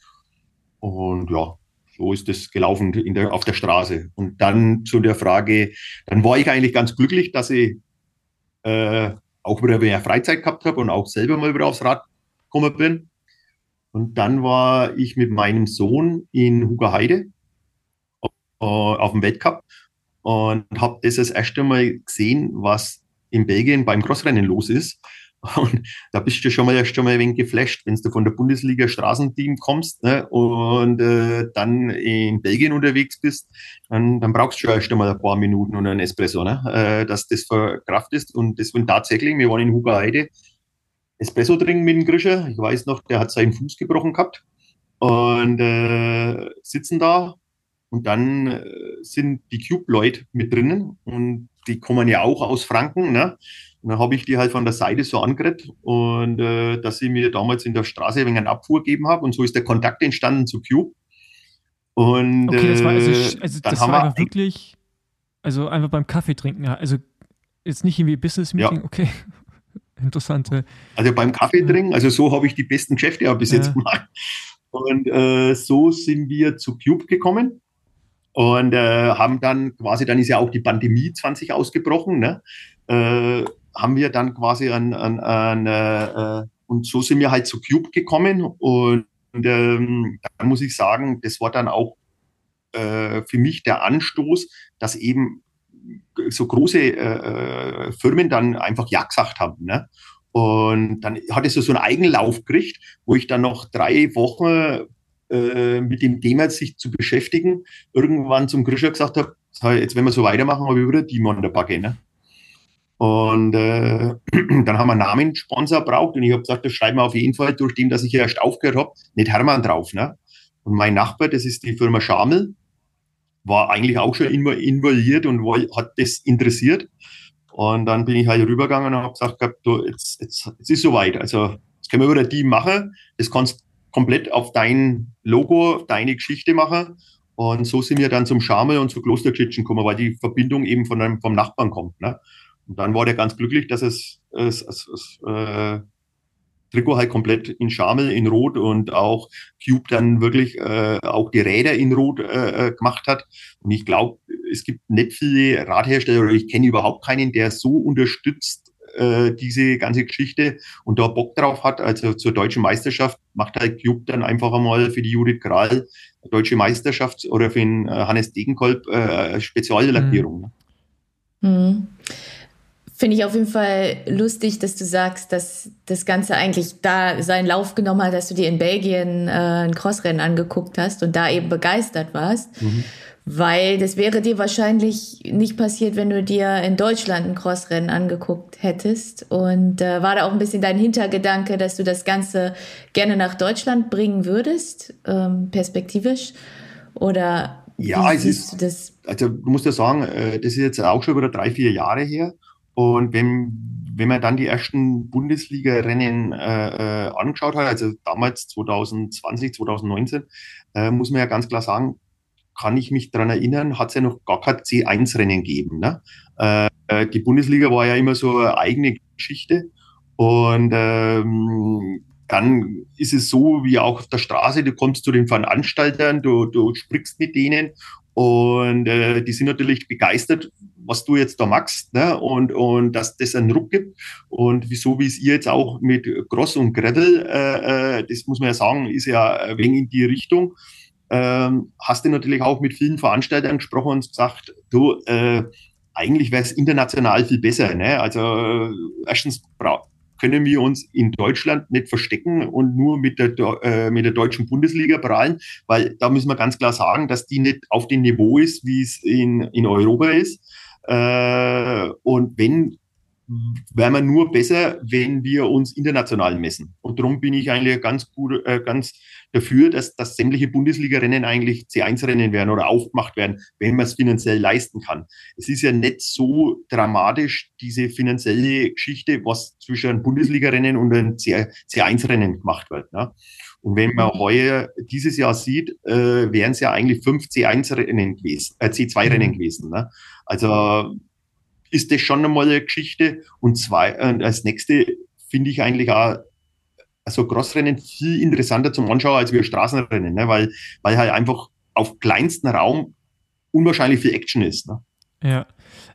Und ja, so ist das gelaufen in der, auf der Straße. Und dann zu der Frage, dann war ich eigentlich ganz glücklich, dass ich äh, auch wieder mehr Freizeit gehabt habe und auch selber mal wieder aufs Rad gekommen bin. Und dann war ich mit meinem Sohn in Hugerheide äh, auf dem Weltcup und habe das das erste Mal gesehen, was in Belgien beim Crossrennen los ist. Und da bist du schon mal schon mal ein wenig geflasht, wenn du von der Bundesliga Straßenteam kommst ne, und äh, dann in Belgien unterwegs bist, dann, dann brauchst du schon erst einmal ein paar Minuten und einen Espresso, ne, äh, dass das verkraft ist. Und das war tatsächlich, wir waren in Hugerheide, Espresso trinken mit dem Grischer. Ich weiß noch, der hat seinen Fuß gebrochen gehabt und äh, sitzen da und dann äh, sind die Cube-Leute mit drinnen und die kommen ja auch aus Franken. Ne? Und dann habe ich die halt von der Seite so angeredet und äh, dass sie mir damals in der Straße wenig einen Abfuhr gegeben haben und so ist der Kontakt entstanden zu Cube. Und okay, das war also, äh, also das war einfach wirklich, also einfach beim Kaffee trinken, also jetzt nicht irgendwie Business Meeting, ja. okay. [LAUGHS] Interessante. Also beim Kaffee trinken, also so habe ich die besten Geschäfte ja bis ja. jetzt gemacht. Und äh, so sind wir zu Cube gekommen und äh, haben dann quasi, dann ist ja auch die Pandemie 20 ausgebrochen, ne? äh, haben wir dann quasi an, an, an äh, und so sind wir halt zu Cube gekommen und, ähm, dann muss ich sagen, das war dann auch äh, für mich der Anstoß, dass eben so große äh, äh Firmen dann einfach Ja gesagt haben. Ne? Und dann hat es so einen Eigenlauf gekriegt, wo ich dann noch drei Wochen äh, mit dem Thema sich zu beschäftigen, irgendwann zum Grischer gesagt habe, jetzt wenn wir so weitermachen, habe ich wieder die an der Backe. Ne? Und äh, [CLEARS THROAT] dann haben wir einen Namenssponsor braucht und ich habe gesagt, das schreiben wir auf jeden Fall durch den, dass ich erst aufgehört habe, nicht Hermann drauf. Ne? Und mein Nachbar, das ist die Firma Schamel. war eigentlich auch schon involviert und war, hat das interessiert. Und dann bin ich halt rübergegangen und habe gesagt, du, jetzt, jetzt, jetzt ist soweit. Also jetzt können wir wieder die machen. Das kannst komplett auf dein Logo, auf deine Geschichte machen. Und so sind wir dann zum Schamel und zu Klosterkitchen gekommen, weil die Verbindung eben von einem, vom Nachbarn kommt. Ne? Und dann war der ganz glücklich, dass es, es, es, es äh, Trikot halt komplett in Schamel, in Rot und auch Cube dann wirklich äh, auch die Räder in Rot äh, äh, gemacht hat. Und ich glaube, es gibt nicht viele Radhersteller oder ich kenne überhaupt keinen, der so unterstützt äh, diese ganze Geschichte und da Bock drauf hat. Also zur deutschen Meisterschaft macht halt Cube dann einfach einmal für die Judith Kral deutsche Meisterschaft oder für den äh, Hannes Degenkolb äh, Speziallackierung. Mhm. Mhm. Finde ich auf jeden Fall lustig, dass du sagst, dass das Ganze eigentlich da seinen Lauf genommen hat, dass du dir in Belgien äh, ein Crossrennen angeguckt hast und da eben begeistert warst. Mhm. Weil das wäre dir wahrscheinlich nicht passiert, wenn du dir in Deutschland ein Crossrennen angeguckt hättest. Und äh, war da auch ein bisschen dein Hintergedanke, dass du das Ganze gerne nach Deutschland bringen würdest, ähm, perspektivisch? Oder ja, es ist, das? Also du musst ja sagen, äh, das ist jetzt auch schon wieder drei, vier Jahre her. Und wenn, wenn man dann die ersten Bundesliga-Rennen äh, äh angeschaut hat, also damals 2020, 2019, äh, muss man ja ganz klar sagen, kann ich mich daran erinnern, hat es ja noch gar kein C1-Rennen gegeben. Ne? Äh, äh, die Bundesliga war ja immer so eine eigene Geschichte. Und ähm, dann ist es so, wie auch auf der Straße, du kommst zu den Veranstaltern, du, du sprichst mit denen und äh, die sind natürlich begeistert, was du jetzt da machst, ne? und, und dass das einen Ruck gibt. Und wieso, wie es ihr jetzt auch mit Gross und Gretel, äh, äh, das muss man ja sagen, ist ja ein wenig in die Richtung. Ähm, hast du natürlich auch mit vielen Veranstaltern gesprochen und gesagt, du, äh, eigentlich wäre es international viel besser. Ne? Also äh, erstens können wir uns in Deutschland nicht verstecken und nur mit der, äh, mit der deutschen Bundesliga prallen, weil da müssen wir ganz klar sagen, dass die nicht auf dem Niveau ist, wie es in, in Europa ist. Äh, und wenn wären wir nur besser, wenn wir uns international messen. Und darum bin ich eigentlich ganz gut, äh, ganz dafür, dass, dass sämtliche Bundesliga-Rennen eigentlich C1-Rennen werden oder aufgemacht werden, wenn man es finanziell leisten kann. Es ist ja nicht so dramatisch, diese finanzielle Geschichte, was zwischen einem Bundesliga-Rennen und einem C1-Rennen gemacht wird. Ne? Und wenn man heuer dieses Jahr sieht, äh, wären es ja eigentlich fünf C1-Rennen gewesen, äh, C2-Rennen gewesen. Ne? Also ist das schon einmal eine Geschichte. Und zwei, äh, als nächste finde ich eigentlich auch also Crossrennen viel interessanter zum Anschauen als wir Straßenrennen, ne? weil, weil halt einfach auf kleinstem Raum unwahrscheinlich viel Action ist. Ne? Ja.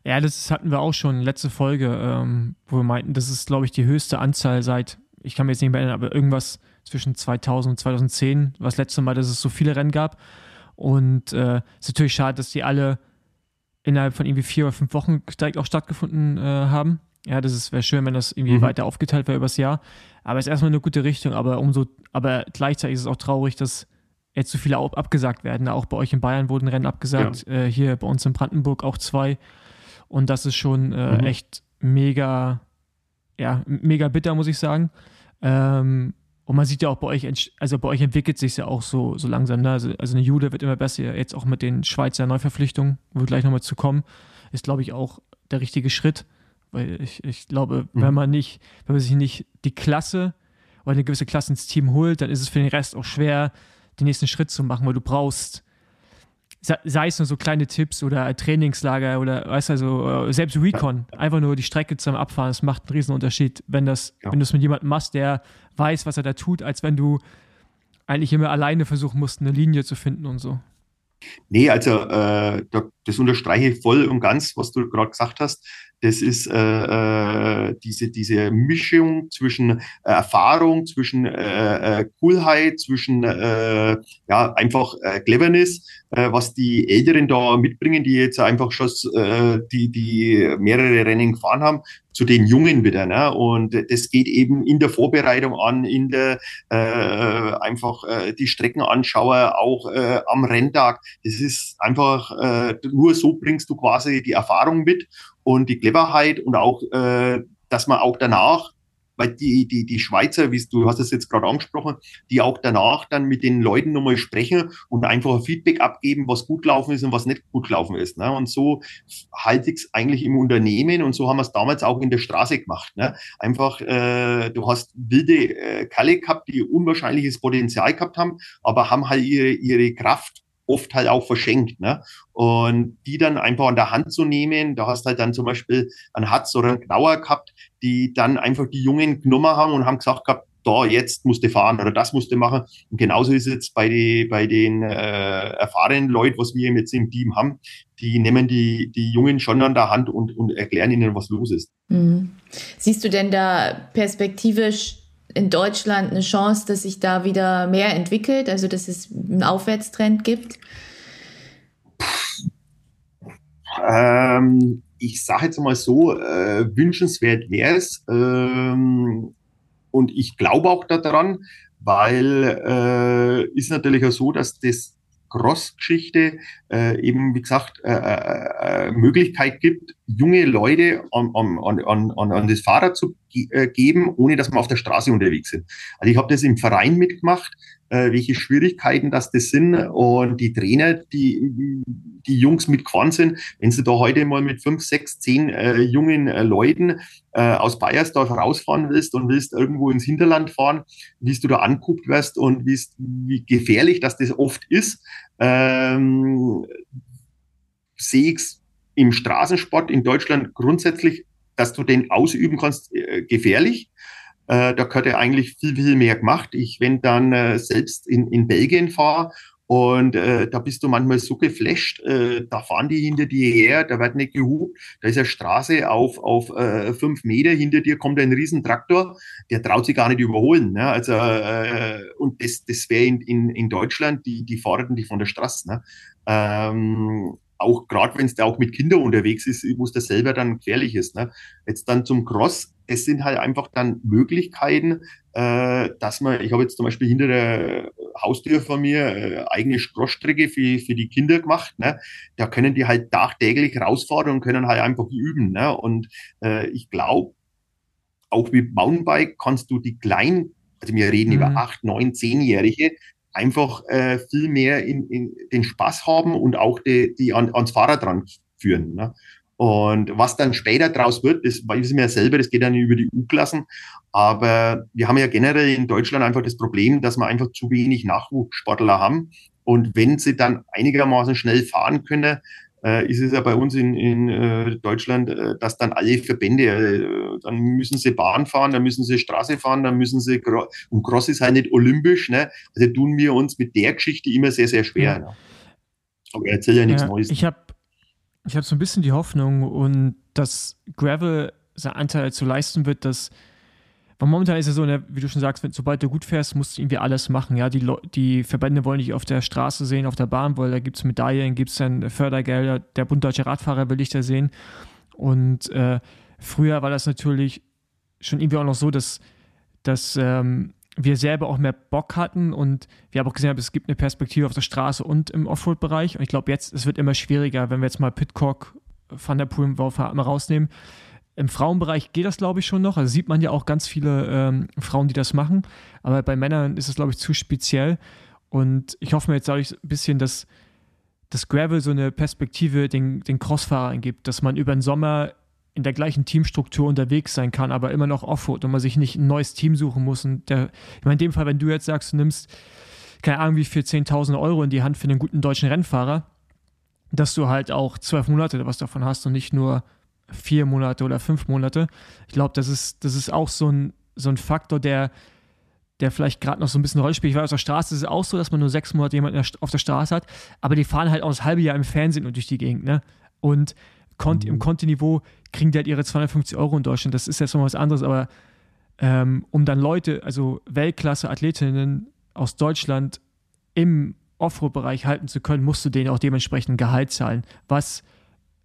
Ja, das hatten wir auch schon letzte Folge, ähm, wo wir meinten, das ist, glaube ich, die höchste Anzahl seit, ich kann mir jetzt nicht mehr erinnern, aber irgendwas zwischen 2000 und 2010, was letzte Mal, dass es so viele Rennen gab. Und äh, ist natürlich schade, dass die alle innerhalb von irgendwie vier oder fünf Wochen direkt auch stattgefunden äh, haben. Ja, das wäre schön, wenn das irgendwie mhm. weiter aufgeteilt wäre übers Jahr. Aber es ist erstmal eine gute Richtung, aber umso, aber gleichzeitig ist es auch traurig, dass jetzt so viele abgesagt werden. Auch bei euch in Bayern wurden Rennen abgesagt, ja. äh, hier bei uns in Brandenburg auch zwei. Und das ist schon äh, mhm. echt mega, ja, mega bitter, muss ich sagen. Ähm, und man sieht ja auch bei euch, also bei euch entwickelt sich ja auch so, so langsam. Ne? Also, also eine Jude wird immer besser, jetzt auch mit den Schweizer Neuverpflichtungen, wo wir gleich nochmal zu kommen, ist, glaube ich, auch der richtige Schritt. Weil ich, ich glaube, mhm. wenn man nicht, wenn man sich nicht die Klasse oder eine gewisse Klasse ins Team holt, dann ist es für den Rest auch schwer, den nächsten Schritt zu machen, weil du brauchst sei es nur so kleine Tipps oder Trainingslager oder weißt du, also selbst Recon, einfach nur die Strecke zum Abfahren, das macht einen riesen Unterschied, wenn das, ja. wenn du es mit jemandem machst, der weiß, was er da tut, als wenn du eigentlich immer alleine versuchen musst, eine Linie zu finden und so. Nee, also äh, das unterstreiche ich voll und ganz, was du gerade gesagt hast. Das ist äh, äh, diese, diese Mischung zwischen äh, Erfahrung, zwischen äh, äh, Coolheit, zwischen äh, ja, einfach äh, Cleverness, äh, was die Älteren da mitbringen, die jetzt einfach schon äh, die, die mehrere Rennen gefahren haben, zu den Jungen wieder. Ne? Und das geht eben in der Vorbereitung an, in der äh, einfach äh, die Streckenanschauer auch äh, am Renntag. Das ist einfach, äh, nur so bringst du quasi die Erfahrung mit und die Cleverheit und auch, äh, dass man auch danach weil die, die, die Schweizer, wie du hast es jetzt gerade angesprochen, die auch danach dann mit den Leuten nochmal sprechen und einfach ein Feedback abgeben, was gut gelaufen ist und was nicht gut gelaufen ist. Ne? Und so halte ich es eigentlich im Unternehmen und so haben wir es damals auch in der Straße gemacht. Ne? Einfach, äh, du hast wilde äh, Kalle gehabt, die unwahrscheinliches Potenzial gehabt haben, aber haben halt ihre, ihre Kraft oft halt auch verschenkt. Ne? Und die dann einfach an der Hand zu nehmen, da hast halt dann zum Beispiel einen Hatz oder einen Knauer gehabt, die dann einfach die Jungen genommen haben und haben gesagt gehabt, da, jetzt musst du fahren oder das musst du machen. Und genauso ist es jetzt bei, die, bei den äh, erfahrenen Leuten, was wir jetzt im Team haben, die nehmen die, die Jungen schon an der Hand und, und erklären ihnen, was los ist. Mhm. Siehst du denn da perspektivisch in Deutschland eine Chance, dass sich da wieder mehr entwickelt, also dass es einen Aufwärtstrend gibt? Ähm, ich sage jetzt mal so, äh, wünschenswert wäre es. Ähm, und ich glaube auch daran, weil äh, ist natürlich auch so, dass das Cross-Geschichte äh, eben, wie gesagt, äh, äh, äh Möglichkeit gibt, junge Leute an, an, an, an, das Fahrrad zu äh, geben, ohne dass wir auf der Straße unterwegs sind. Also ich habe das im Verein mitgemacht, äh, welche Schwierigkeiten das das sind und die Trainer, die die Jungs mitgefahren sind, wenn sie da heute mal mit fünf, sechs, zehn äh, jungen äh, Leuten äh, aus Bayersdorf rausfahren willst und willst irgendwo ins Hinterland fahren, wie du da anguckt wirst und wie gefährlich dass das oft ist, ähm, sehe ich im Straßensport in Deutschland grundsätzlich, dass du den ausüben kannst, äh, gefährlich. Äh, da gehört ja eigentlich viel, viel mehr gemacht. Ich, wenn dann äh, selbst in, in Belgien fahre und äh, da bist du manchmal so geflasht, äh, da fahren die hinter dir her, da wird nicht gehupt, da ist eine Straße auf, auf äh, fünf Meter, hinter dir kommt ein Riesentraktor, der traut sich gar nicht überholen. Ne? Also, äh, und das, das wäre in, in, in Deutschland, die, die fahren die von der Straße. Ne? Ähm, auch gerade wenn es da auch mit Kindern unterwegs ist, wo es das selber dann gefährlich ist. Ne? Jetzt dann zum Cross, es sind halt einfach dann Möglichkeiten, äh, dass man, ich habe jetzt zum Beispiel hinter der Haustür von mir äh, eigene Crossstrecke für, für die Kinder gemacht. Ne? Da können die halt tagtäglich rausfahren und können halt einfach üben. Ne? Und äh, ich glaube, auch mit Mountainbike kannst du die kleinen, also wir reden mhm. über acht, neun, zehnjährige, einfach äh, viel mehr in, in den Spaß haben und auch die, die an, ans Fahrrad dran führen. Ne? Und was dann später draus wird, das wissen wir ja selber, das geht dann über die U-Klassen. Aber wir haben ja generell in Deutschland einfach das Problem, dass wir einfach zu wenig Nachwuchssportler haben. Und wenn sie dann einigermaßen schnell fahren können, äh, ist es ja bei uns in, in äh, Deutschland, äh, dass dann alle Verbände, äh, dann müssen sie Bahn fahren, dann müssen sie Straße fahren, dann müssen sie, und Cross ist halt nicht olympisch, ne? also tun wir uns mit der Geschichte immer sehr, sehr schwer. Ja. Aber erzähl ja nichts ja, Neues. Ich habe ich hab so ein bisschen die Hoffnung und dass Gravel sein Anteil zu leisten wird, dass weil momentan ist es so, ne, wie du schon sagst, wenn, sobald du gut fährst, musst du irgendwie alles machen. Ja, die, die Verbände wollen dich auf der Straße sehen, auf der Bahn, weil da gibt es Medaillen, gibt es dann Fördergelder. Der Bund Deutscher Radfahrer will dich da sehen. Und äh, früher war das natürlich schon irgendwie auch noch so, dass, dass ähm, wir selber auch mehr Bock hatten und wir haben auch gesehen, es gibt eine Perspektive auf der Straße und im Offroad-Bereich. Und ich glaube, jetzt, es wird immer schwieriger, wenn wir jetzt mal Pitcock, Van der Poel mal rausnehmen im Frauenbereich geht das, glaube ich, schon noch. Also sieht man ja auch ganz viele ähm, Frauen, die das machen. Aber bei Männern ist es, glaube ich, zu speziell. Und ich hoffe mir jetzt dadurch ein bisschen, dass das Gravel so eine Perspektive den, den Crossfahrern gibt, dass man über den Sommer in der gleichen Teamstruktur unterwegs sein kann, aber immer noch Offroad und man sich nicht ein neues Team suchen muss. Und der, ich meine, in dem Fall, wenn du jetzt sagst, du nimmst, keine Ahnung, wie viel 10.000 Euro in die Hand für einen guten deutschen Rennfahrer, dass du halt auch zwölf Monate was davon hast und nicht nur vier Monate oder fünf Monate. Ich glaube, das ist, das ist auch so ein, so ein Faktor, der, der vielleicht gerade noch so ein bisschen Rolle spielt. Ich weiß, auf der Straße ist es auch so, dass man nur sechs Monate jemanden auf der Straße hat, aber die fahren halt auch das halbe Jahr im Fernsehen und durch die Gegend. Ne? Und Kont mhm. im Conti-Niveau kriegen die halt ihre 250 Euro in Deutschland. Das ist jetzt noch was anderes, aber ähm, um dann Leute, also Weltklasse-Athletinnen aus Deutschland im Offroad-Bereich halten zu können, musst du denen auch dementsprechend Gehalt zahlen, was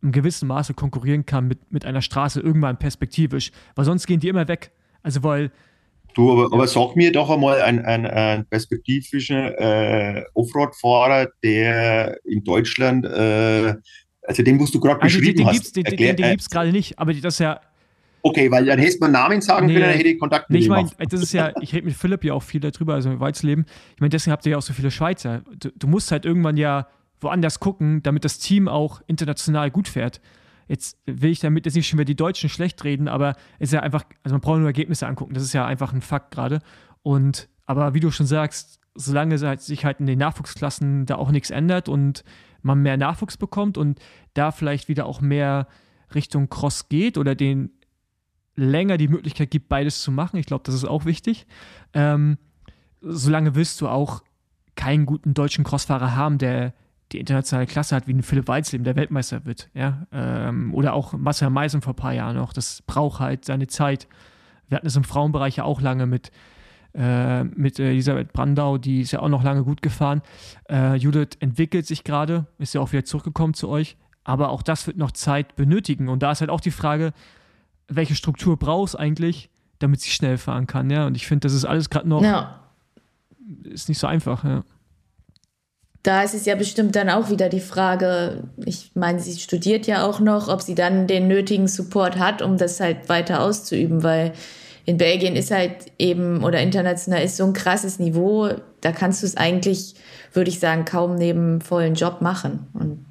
im gewissen Maße konkurrieren kann mit, mit einer Straße irgendwann perspektivisch, weil sonst gehen die immer weg. Also weil Du, aber, aber sag mir doch einmal einen, einen, einen perspektivischen äh, Offroad-Fahrer, der in Deutschland, äh, also den, was du gerade also beschrieben den, den hast. Gibt's, den, den, den, den gibt es gerade nicht, aber das ist ja, Okay, weil dann hättest du einen Namen sagen nee, können, dann hätte ich Kontakt mit nee, ich meine, das ist ja, [LAUGHS] ich rede mit Philipp ja auch viel darüber, also mit Weizleben. Ich meine, deswegen habt ihr ja auch so viele Schweizer. Du, du, musst halt irgendwann ja woanders gucken, damit das Team auch international gut fährt. Jetzt will ich damit jetzt nicht schon wieder die Deutschen schlecht reden, aber es ist ja einfach, also man braucht nur Ergebnisse angucken. Das ist ja einfach ein Fakt gerade. Und, aber wie du schon sagst, solange sich halt in den Nachwuchsklassen da auch nichts ändert und man mehr Nachwuchs bekommt und da vielleicht wieder auch mehr Richtung Cross geht oder den länger die Möglichkeit gibt, beides zu machen. Ich glaube, das ist auch wichtig. Ähm, solange wirst du auch keinen guten deutschen Crossfahrer haben, der die internationale Klasse hat, wie ein Philipp Weizleben, der Weltmeister wird. Ja? Ähm, oder auch Marcel Meisen vor ein paar Jahren noch. Das braucht halt seine Zeit. Wir hatten es im Frauenbereich ja auch lange mit, äh, mit Elisabeth Brandau, die ist ja auch noch lange gut gefahren. Äh, Judith entwickelt sich gerade, ist ja auch wieder zurückgekommen zu euch. Aber auch das wird noch Zeit benötigen. Und da ist halt auch die Frage, welche Struktur brauchst eigentlich, damit sie schnell fahren kann. Ja? Und ich finde, das ist alles gerade noch ja. ist nicht so einfach. Ja. Da ist es ja bestimmt dann auch wieder die Frage, ich meine, sie studiert ja auch noch, ob sie dann den nötigen Support hat, um das halt weiter auszuüben, weil in Belgien ist halt eben oder international ist so ein krasses Niveau, da kannst du es eigentlich, würde ich sagen, kaum neben vollen Job machen. Und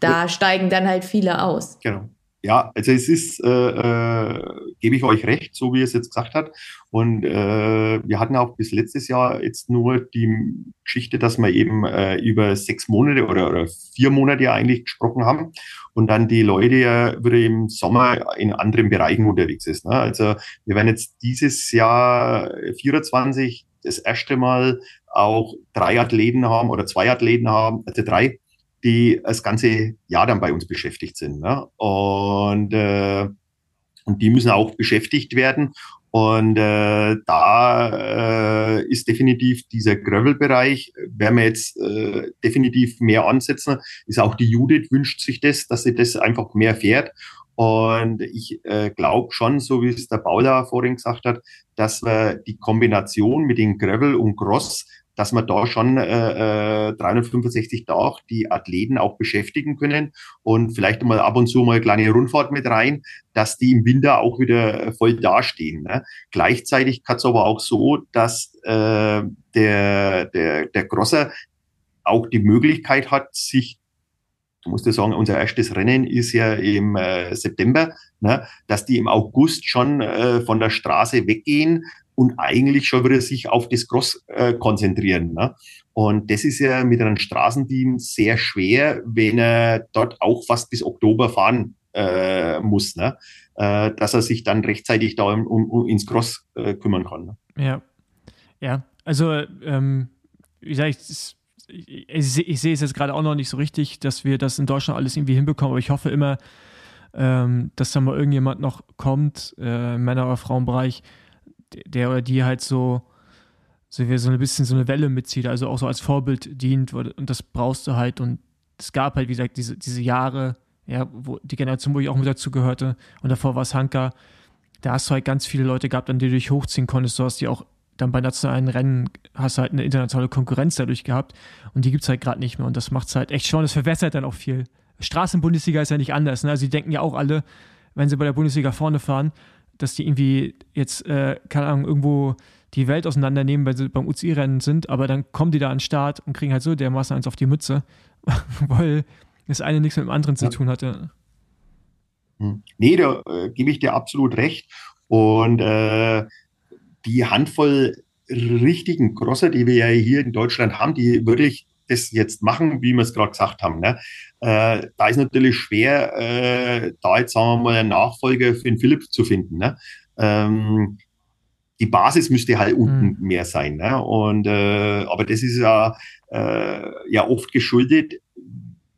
da ja. steigen dann halt viele aus. Genau. Ja, also es ist, äh, äh, gebe ich euch recht, so wie es jetzt gesagt hat. Und äh, wir hatten auch bis letztes Jahr jetzt nur die Geschichte, dass wir eben äh, über sechs Monate oder, oder vier Monate eigentlich gesprochen haben und dann die Leute ja wieder im Sommer in anderen Bereichen unterwegs ist. Ne? Also wir werden jetzt dieses Jahr 24 das erste Mal auch drei Athleten haben oder zwei Athleten haben, also drei die das ganze Jahr dann bei uns beschäftigt sind. Ne? Und, äh, und die müssen auch beschäftigt werden. Und äh, da äh, ist definitiv dieser Gravel-Bereich, werden wir jetzt äh, definitiv mehr ansetzen. Ist auch die Judith wünscht sich das, dass sie das einfach mehr fährt. Und ich äh, glaube schon, so wie es der Paula vorhin gesagt hat, dass wir die Kombination mit den Gravel und Cross dass man da schon äh, 365 äh, Tage die Athleten auch beschäftigen können und vielleicht mal ab und zu mal eine kleine Rundfahrt mit rein, dass die im Winter auch wieder voll dastehen. Ne? Gleichzeitig kann es aber auch so, dass äh, der, der, der Crosser auch die Möglichkeit hat, sich du musst ja sagen, unser erstes Rennen ist ja im äh, September, ne, dass die im August schon äh, von der Straße weggehen, und eigentlich schon wieder sich auf das Cross äh, konzentrieren. Ne? Und das ist ja mit einem Straßendienst sehr schwer, wenn er dort auch fast bis Oktober fahren äh, muss, ne? Äh, dass er sich dann rechtzeitig da um, um ins Cross äh, kümmern kann. Ne? Ja, ja, also ähm, wie sage ich, ich, ich, ich sehe es jetzt gerade auch noch nicht so richtig, dass wir das in Deutschland alles irgendwie hinbekommen, aber ich hoffe immer, ähm, dass da mal irgendjemand noch kommt, äh, Männer- oder Frauenbereich, der oder die halt so, so, wie so ein bisschen so eine Welle mitzieht, also auch so als Vorbild dient und das brauchst du halt und es gab halt, wie gesagt, diese, diese Jahre, ja, wo die Generation, wo ich auch mit dazu gehörte und davor war es Hanka, da hast du halt ganz viele Leute gehabt, an die du dich hochziehen konntest, du hast die auch dann bei nationalen Rennen hast du halt eine internationale Konkurrenz dadurch gehabt und die gibt es halt gerade nicht mehr und das macht es halt echt schon, das verwässert dann auch viel. Straßenbundesliga ist ja nicht anders, ne? also die denken ja auch alle, wenn sie bei der Bundesliga vorne fahren, dass die irgendwie jetzt, äh, keine Ahnung, irgendwo die Welt auseinandernehmen, weil sie beim UCI-Rennen sind, aber dann kommen die da an den Start und kriegen halt so dermaßen eins auf die Mütze, [LAUGHS] weil das eine nichts mit dem anderen zu tun hatte. Hm. Nee, da äh, gebe ich dir absolut recht. Und äh, die Handvoll richtigen Crosser, die wir ja hier in Deutschland haben, die wirklich das jetzt machen, wie wir es gerade gesagt haben. Ne? Äh, da ist natürlich schwer, äh, da jetzt sagen wir mal einen Nachfolger für den Philipp zu finden. Ne? Ähm, die Basis müsste halt unten mhm. mehr sein. Ne? Und äh, aber das ist ja, äh, ja oft geschuldet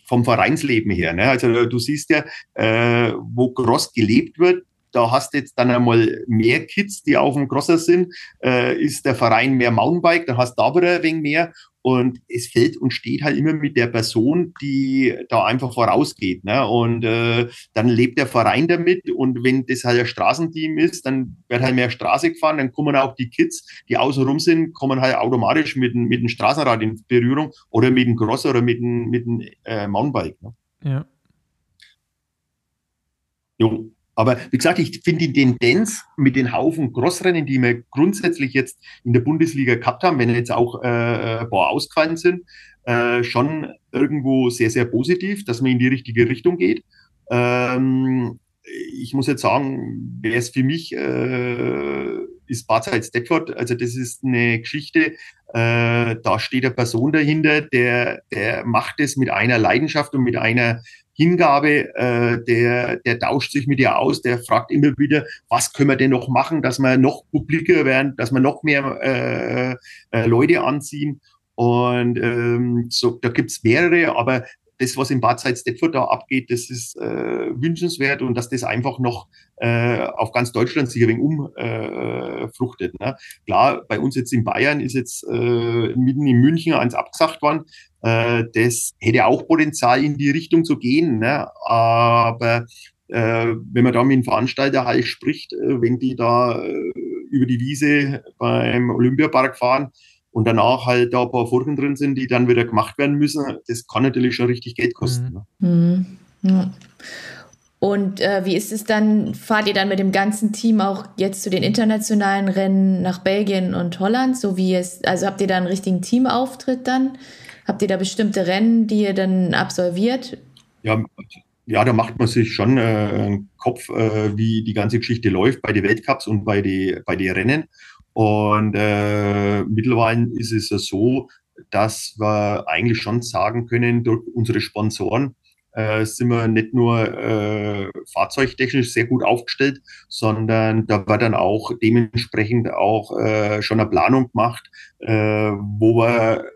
vom Vereinsleben her. Ne? Also du siehst ja, äh, wo Cross gelebt wird, da hast du jetzt dann einmal mehr Kids, die auf dem Crosser sind, äh, ist der Verein mehr Mountainbike, dann hast du da wieder ein wenig mehr und es fällt und steht halt immer mit der Person, die da einfach vorausgeht. Ne? Und äh, dann lebt der Verein damit. Und wenn das halt ein Straßenteam ist, dann wird halt mehr Straße gefahren. Dann kommen auch die Kids, die außenrum sind, kommen halt automatisch mit, dem, mit dem Straßenrad in Berührung oder mit dem Crosser oder mit dem, mit dem äh, Mountainbike. Ne? Ja. Jo. Aber wie gesagt, ich finde die Tendenz mit den Haufen Crossrennen, die wir grundsätzlich jetzt in der Bundesliga gehabt haben, wenn jetzt auch äh, ein paar ausgefallen sind, äh, schon irgendwo sehr, sehr positiv, dass man in die richtige Richtung geht. Ähm, ich muss jetzt sagen, wäre es für mich, äh, ist Barzeit Stepford, also das ist eine Geschichte, äh, da steht eine Person dahinter, der, der macht es mit einer Leidenschaft und mit einer Hingabe, äh, der, der tauscht sich mit ihr aus, der fragt immer wieder, was können wir denn noch machen, dass wir noch publiker werden, dass wir noch mehr äh, äh, Leute anziehen. Und ähm, so, da gibt's mehrere, aber das, was in Bad Salzdetford da abgeht, das ist äh, wünschenswert und dass das einfach noch äh, auf ganz Deutschland sich ein wenig umfruchtet. Äh, ne? Klar, bei uns jetzt in Bayern ist jetzt äh, mitten in München eins abgesagt worden. Äh, das hätte auch Potenzial in die Richtung zu gehen, ne? aber äh, wenn man da mit dem Veranstalter halt spricht, äh, wenn die da äh, über die Wiese beim Olympiapark fahren, und danach halt da ein paar Furchen drin sind, die dann wieder gemacht werden müssen, das kann natürlich schon richtig Geld kosten. Mhm. Ne? Mhm. Ja. Und äh, wie ist es dann? Fahrt ihr dann mit dem ganzen Team auch jetzt zu den internationalen Rennen nach Belgien und Holland? So wie es, also habt ihr da einen richtigen Teamauftritt dann? Habt ihr da bestimmte Rennen, die ihr dann absolviert? Ja, ja, da macht man sich schon äh, einen Kopf, äh, wie die ganze Geschichte läuft bei den Weltcups und bei den bei die Rennen. Und äh, mittlerweile ist es ja so, dass wir eigentlich schon sagen können, durch unsere Sponsoren äh, sind wir nicht nur äh, fahrzeugtechnisch sehr gut aufgestellt, sondern da wird dann auch dementsprechend auch äh, schon eine Planung gemacht, äh, wo wir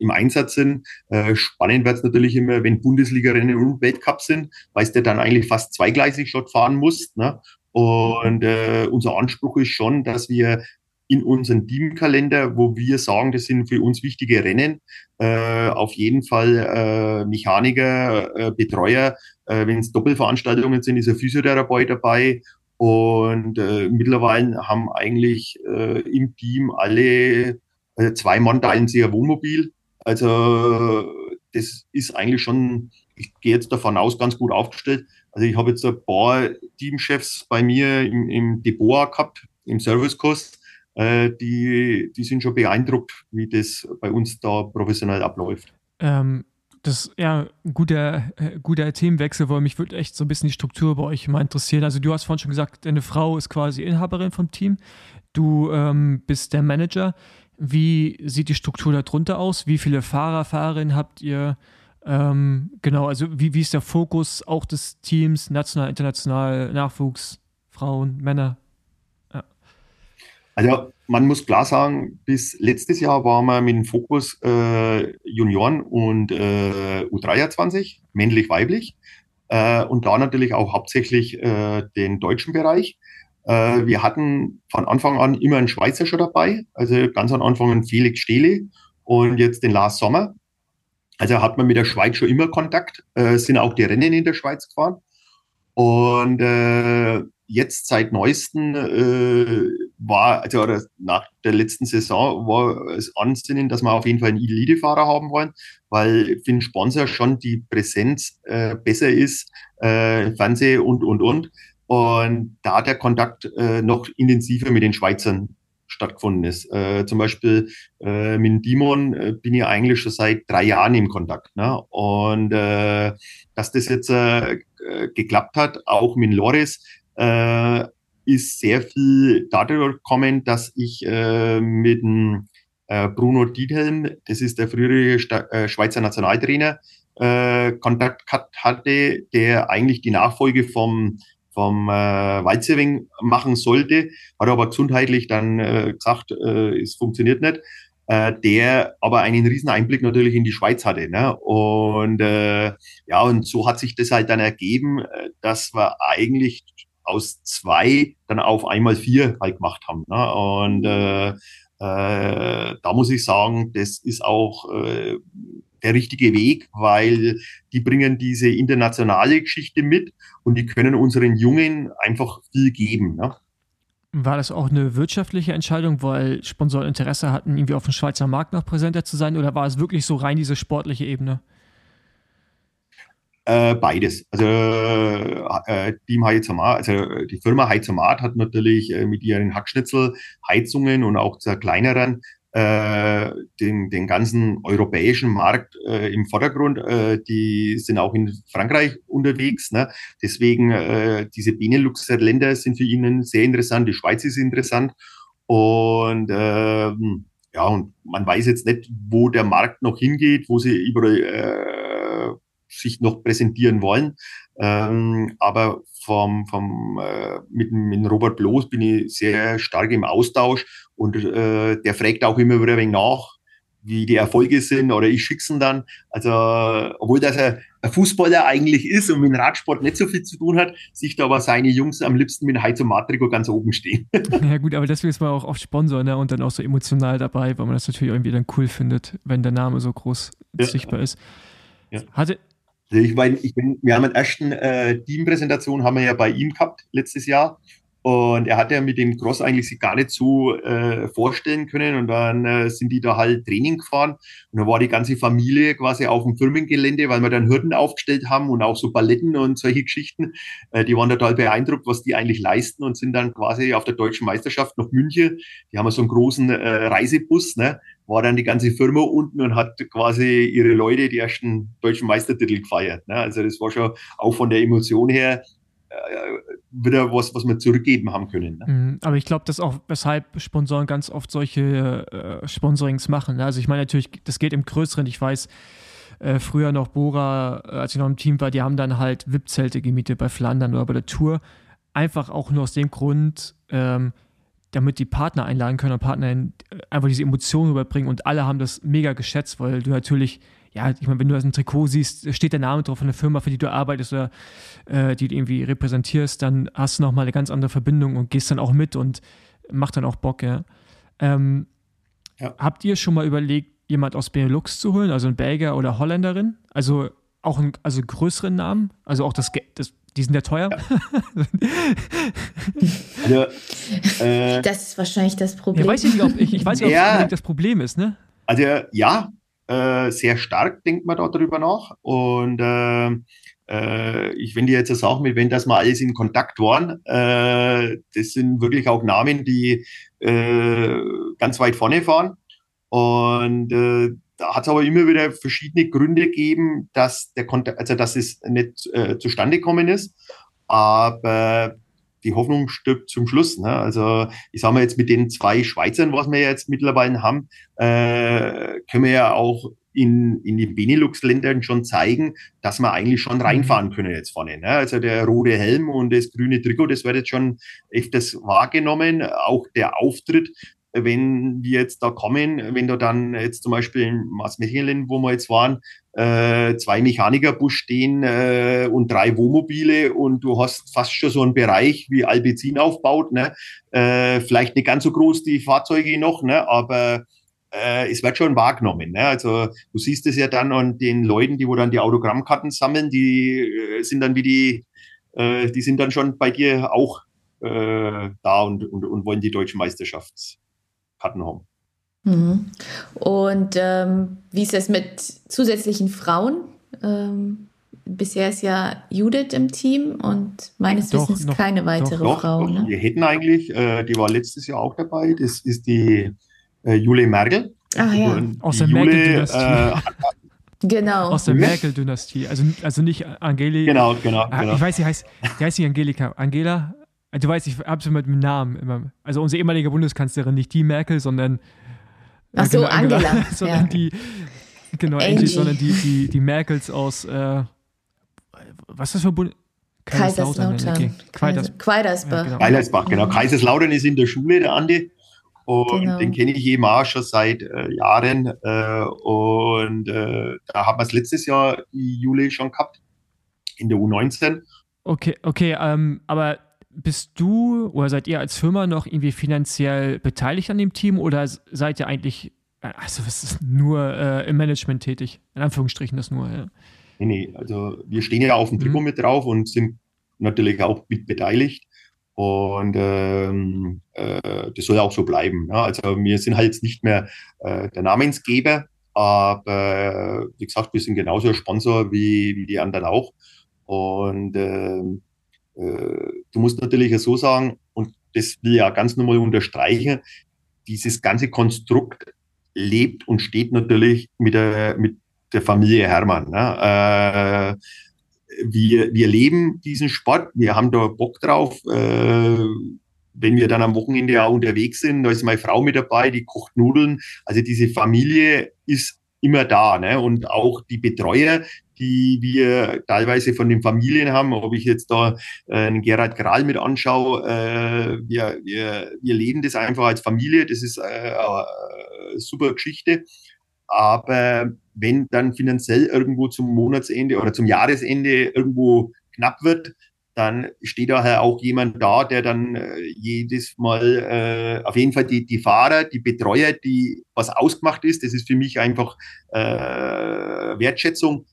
im Einsatz sind. Äh, spannend wird es natürlich immer, wenn Bundesliga-Rennen und Weltcup sind, weil du dann eigentlich fast zweigleisig schon fahren musst. Ne? Und äh, unser Anspruch ist schon, dass wir in unseren Teamkalender, wo wir sagen, das sind für uns wichtige Rennen. Äh, auf jeden Fall äh, Mechaniker, äh, Betreuer. Äh, Wenn es Doppelveranstaltungen sind, ist ein Physiotherapeut dabei. Und äh, mittlerweile haben eigentlich äh, im Team alle äh, zwei Mann teilen sich ein Wohnmobil. Also das ist eigentlich schon, ich gehe jetzt davon aus, ganz gut aufgestellt. Also ich habe jetzt ein paar Teamchefs bei mir im, im Depot gehabt, im Servicekurs äh, die, die sind schon beeindruckt, wie das bei uns da professionell abläuft. Ähm, das ja ein guter, äh, guter Themenwechsel, weil mich würde echt so ein bisschen die Struktur bei euch mal interessieren. Also du hast vorhin schon gesagt, deine Frau ist quasi Inhaberin vom Team. Du ähm, bist der Manager. Wie sieht die Struktur darunter aus? Wie viele Fahrer, Fahrerinnen habt ihr? Ähm, genau, also wie, wie ist der Fokus auch des Teams, national, international, Nachwuchs, Frauen, Männer? Also man muss klar sagen, bis letztes Jahr waren wir mit dem Fokus äh, Junioren und äh, U23, männlich-weiblich. Äh, und da natürlich auch hauptsächlich äh, den deutschen Bereich. Äh, wir hatten von Anfang an immer einen Schweizer schon dabei, also ganz am Anfang einen Felix Stehle und jetzt den Lars Sommer. Also hat man mit der Schweiz schon immer Kontakt, äh, sind auch die Rennen in der Schweiz gefahren. Und äh, jetzt seit neuesten äh, war, also oder nach der letzten Saison war es Ansinnen, dass wir auf jeden Fall einen Elite-Fahrer haben wollen, weil für den Sponsor schon die Präsenz äh, besser ist, äh, Fernseh und, und, und. Und da der Kontakt äh, noch intensiver mit den Schweizern stattgefunden ist. Äh, zum Beispiel äh, mit Dimon äh, bin ich eigentlich schon seit drei Jahren im Kontakt. Ne? Und äh, dass das jetzt äh, geklappt hat, auch mit Loris, äh, ist sehr viel dadurch gekommen, dass ich äh, mit dem äh, Bruno Diethelm, das ist der frühere Sta äh, Schweizer Nationaltrainer, äh, Kontakt hatte, der eigentlich die Nachfolge vom vom äh, Walzewing machen sollte, hat aber gesundheitlich dann äh, gesagt, äh, es funktioniert nicht äh, der aber einen riesen Einblick natürlich in die Schweiz hatte. Ne? Und äh, ja, und so hat sich das halt dann ergeben, äh, dass wir eigentlich aus zwei dann auf einmal vier halt gemacht haben. Ne? Und äh, äh, da muss ich sagen, das ist auch äh, der richtige Weg, weil die bringen diese internationale Geschichte mit und die können unseren Jungen einfach viel geben. Ne? War das auch eine wirtschaftliche Entscheidung, weil Sponsoren Interesse hatten, irgendwie auf dem Schweizer Markt noch präsenter zu sein, oder war es wirklich so rein diese sportliche Ebene? Äh, beides. Also äh, Team Heizomat, also die Firma Heizomat hat natürlich äh, mit ihren Hackschnitzelheizungen und auch zur kleineren äh, den, den ganzen europäischen Markt äh, im Vordergrund. Äh, die sind auch in Frankreich unterwegs. Ne? Deswegen äh, diese Benelux-Länder sind für ihnen sehr interessant. Die Schweiz ist interessant. Und äh, ja, und man weiß jetzt nicht, wo der Markt noch hingeht, wo sie überall äh, sich noch präsentieren wollen. Ähm, aber vom, vom, äh, mit, mit Robert Bloß bin ich sehr stark im Austausch und äh, der fragt auch immer wieder ein wenig nach, wie die Erfolge sind oder ich schick's ihn dann. Also, obwohl das ein, ein Fußballer eigentlich ist und mit dem Radsport nicht so viel zu tun hat, sieht aber seine Jungs am liebsten mit Heiz und Matriko ganz oben stehen. [LAUGHS] Ja gut, aber deswegen ist man auch oft Sponsor ne? und dann auch so emotional dabei, weil man das natürlich irgendwie dann cool findet, wenn der Name so groß ja. sichtbar ist. Ja. Hatte, ich meine, ich bin, wir haben eine ersten äh, Teampräsentation haben wir ja bei ihm gehabt letztes Jahr und er hat ja mit dem Cross eigentlich sich gar nicht so äh, vorstellen können. Und dann äh, sind die da halt Training gefahren. Und dann war die ganze Familie quasi auf dem Firmengelände, weil wir dann Hürden aufgestellt haben und auch so Balletten und solche Geschichten. Äh, die waren total beeindruckt, was die eigentlich leisten und sind dann quasi auf der deutschen Meisterschaft nach München. Die haben so einen großen äh, Reisebus, ne? War dann die ganze Firma unten und hat quasi ihre Leute die ersten deutschen Meistertitel gefeiert. Ne? Also das war schon auch von der Emotion her äh, wieder was, was wir zurückgeben haben können. Ne? Mhm, aber ich glaube, das auch, weshalb Sponsoren ganz oft solche äh, Sponsorings machen. Ne? Also ich meine natürlich, das geht im Größeren. Ich weiß, äh, früher noch Bora, äh, als ich noch im Team war, die haben dann halt VIP-Zelte gemietet bei Flandern oder bei der Tour. Einfach auch nur aus dem Grund, ähm, damit die Partner einladen können und Partner äh, einfach diese Emotionen überbringen und alle haben das mega geschätzt, weil du natürlich ja, ich meine, wenn du das ein Trikot siehst, steht der Name drauf von der Firma, für die du arbeitest oder äh, die du irgendwie repräsentierst, dann hast du nochmal eine ganz andere Verbindung und gehst dann auch mit und macht dann auch Bock, ja. Ähm, ja. Habt ihr schon mal überlegt, jemand aus Benelux zu holen, also ein Belgier oder Holländerin? Also auch einen also größeren Namen? Also auch das, das die sind ja teuer. Ja. [LAUGHS] also, äh, das ist wahrscheinlich das Problem. Ja, weiß ich, nicht, ob, ich, ich weiß nicht, ob das Problem ist, ne? Also ja, äh, sehr stark denkt man darüber nach. Und äh, äh, ich, die jetzt sagen, mit wenn das mal alles in Kontakt waren, äh, das sind wirklich auch Namen, die äh, ganz weit vorne fahren. Und äh, da hat es aber immer wieder verschiedene Gründe gegeben, dass der Kontakt, also dass es nicht äh, zustande gekommen ist. Aber die Hoffnung stirbt zum Schluss. Ne? Also ich sage mal jetzt mit den zwei Schweizern, was wir jetzt mittlerweile haben, äh, können wir ja auch in, in den Benelux-Ländern schon zeigen, dass wir eigentlich schon reinfahren können jetzt vorne. Ne? Also der rote Helm und das grüne Trikot, das wird jetzt schon öfters wahrgenommen. Auch der Auftritt wenn die jetzt da kommen, wenn da dann jetzt zum Beispiel in Maasmechelen, wo wir jetzt waren, äh, zwei Mechanikerbusch stehen äh, und drei Wohnmobile und du hast fast schon so einen Bereich, wie Albezin aufbaut. Ne? Äh, vielleicht nicht ganz so groß die Fahrzeuge noch, ne? aber äh, es wird schon wahrgenommen. Ne? Also du siehst es ja dann an den Leuten, die wo dann die Autogrammkarten sammeln, die äh, sind dann wie die, äh, die sind dann schon bei dir auch äh, da und, und, und wollen die deutsche Meisterschaftskarten haben. Mhm. Und ähm, wie ist es mit zusätzlichen Frauen? Ähm, bisher ist ja Judith im Team und meines doch, Wissens noch, keine weitere doch, Frau. Doch, ne? Wir hätten eigentlich, äh, die war letztes Jahr auch dabei, das ist die äh, Jule Merkel. Ah ja. Aus der Merkel-Dynastie. Äh, [LAUGHS] genau. Aus der Merkel-Dynastie. Also, also nicht Angelika. Genau, genau, ah, genau. Ich weiß, die heißt, die heißt nicht Angelika. Angela? Du weißt, ich habe sie mit dem Namen immer. Also unsere ehemalige Bundeskanzlerin, nicht die Merkel, sondern Ach so, Angela. Angela [LAUGHS] sondern ja. die, genau, Angie. Angie, sondern die, die, die Merkels aus, äh, was ist das für Bund? Kaiserslautern. Okay. Queiders, Queidersbach. Genau. Genau. Kaiserslautern ist in der Schule, der Andi. Und genau. den kenne ich eben auch schon seit äh, Jahren. Äh, und äh, da haben wir es letztes Jahr Juli schon gehabt, in der U19. Okay, okay, ähm, aber bist du oder seid ihr als Firma noch irgendwie finanziell beteiligt an dem Team oder seid ihr eigentlich, also was ist nur äh, im Management tätig? In Anführungsstrichen das nur, ja. Nee, nee, also wir stehen ja auf dem Trikot mhm. mit drauf und sind natürlich auch mit beteiligt. Und ähm, äh, das soll auch so bleiben. Ne? Also wir sind halt nicht mehr äh, der Namensgeber, Aber wie gesagt, wir sind genauso Sponsor wie, wie die anderen auch. Und äh, äh, du musst natürlich so sagen, und das will ich ja ganz normal unterstreichen, dieses ganze Konstrukt lebt und steht natürlich mit der, mit der Familie Hermann. Ne? Äh, wir, wir leben diesen Sport, wir haben da Bock drauf. Äh, wenn wir dann am Wochenende auch unterwegs sind, da ist meine Frau mit dabei, die kocht Nudeln. Also diese Familie ist immer da. Ne? Und auch die Betreuer, die wir teilweise von den Familien haben, ob ich jetzt da äh, einen Gerhard Kral mit anschaue, äh, wir, wir, wir leben das einfach als Familie, das ist äh, eine super Geschichte. Aber wenn dann finanziell irgendwo zum Monatsende oder zum Jahresende irgendwo knapp wird, dann steht daher auch jemand da, der dann äh, jedes Mal äh, auf jeden Fall die, die Fahrer, die Betreuer, die was ausgemacht ist, das ist für mich einfach äh, Wertschätzung.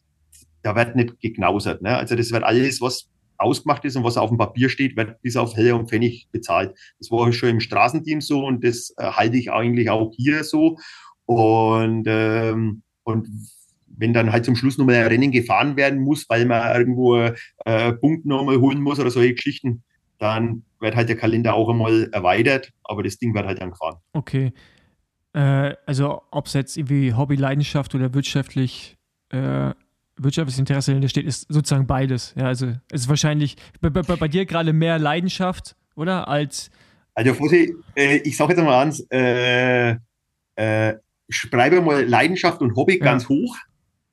Da wird nicht geknausert. Ne? Also das wird alles, was ausgemacht ist und was auf dem Papier steht, wird bis auf Heller und Pfennig bezahlt. Das war schon im Straßenteam so und das äh, halte ich eigentlich auch hier so. Und, ähm, und wenn dann halt zum Schluss nochmal ein Rennen gefahren werden muss, weil man irgendwo äh, Punkte nochmal holen muss oder solche Geschichten, dann wird halt der Kalender auch einmal erweitert, aber das Ding wird halt dann gefahren. Okay. Äh, also ob es jetzt irgendwie Hobby, Leidenschaft oder wirtschaftlich äh, wirtschaftliches Interesse dahinter steht, ist sozusagen beides. Ja, also es ist wahrscheinlich bei, bei, bei dir gerade mehr Leidenschaft, oder? Als also Fossi, äh, ich sage jetzt mal eins, äh, äh, schreibe mal Leidenschaft und Hobby ja. ganz hoch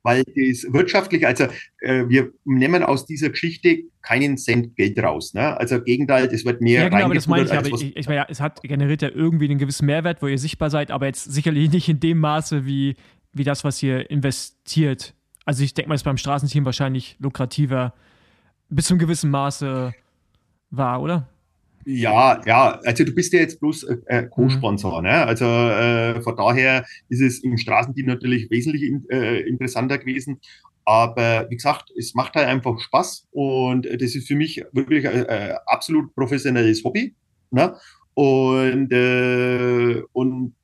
weil das wirtschaftlich, also äh, wir nehmen aus dieser Geschichte keinen Cent Geld raus. Ne? Also im Gegenteil, es wird mehr Ja, genau, aber das meine ich, aber ich, ich meine, ja, es hat generiert ja irgendwie einen gewissen Mehrwert, wo ihr sichtbar seid, aber jetzt sicherlich nicht in dem Maße wie, wie das, was ihr investiert. Also ich denke mal, es beim Straßenteam wahrscheinlich lukrativer bis zu einem gewissen Maße war, oder? Ja, ja, also du bist ja jetzt bloß äh, äh Co-Sponsor, mhm. ne? Also äh, von daher ist es im Straßenteam natürlich wesentlich in, äh, interessanter gewesen. Aber wie gesagt, es macht halt einfach Spaß und das ist für mich wirklich ein, ein absolut professionelles Hobby. Ne? Und, äh, und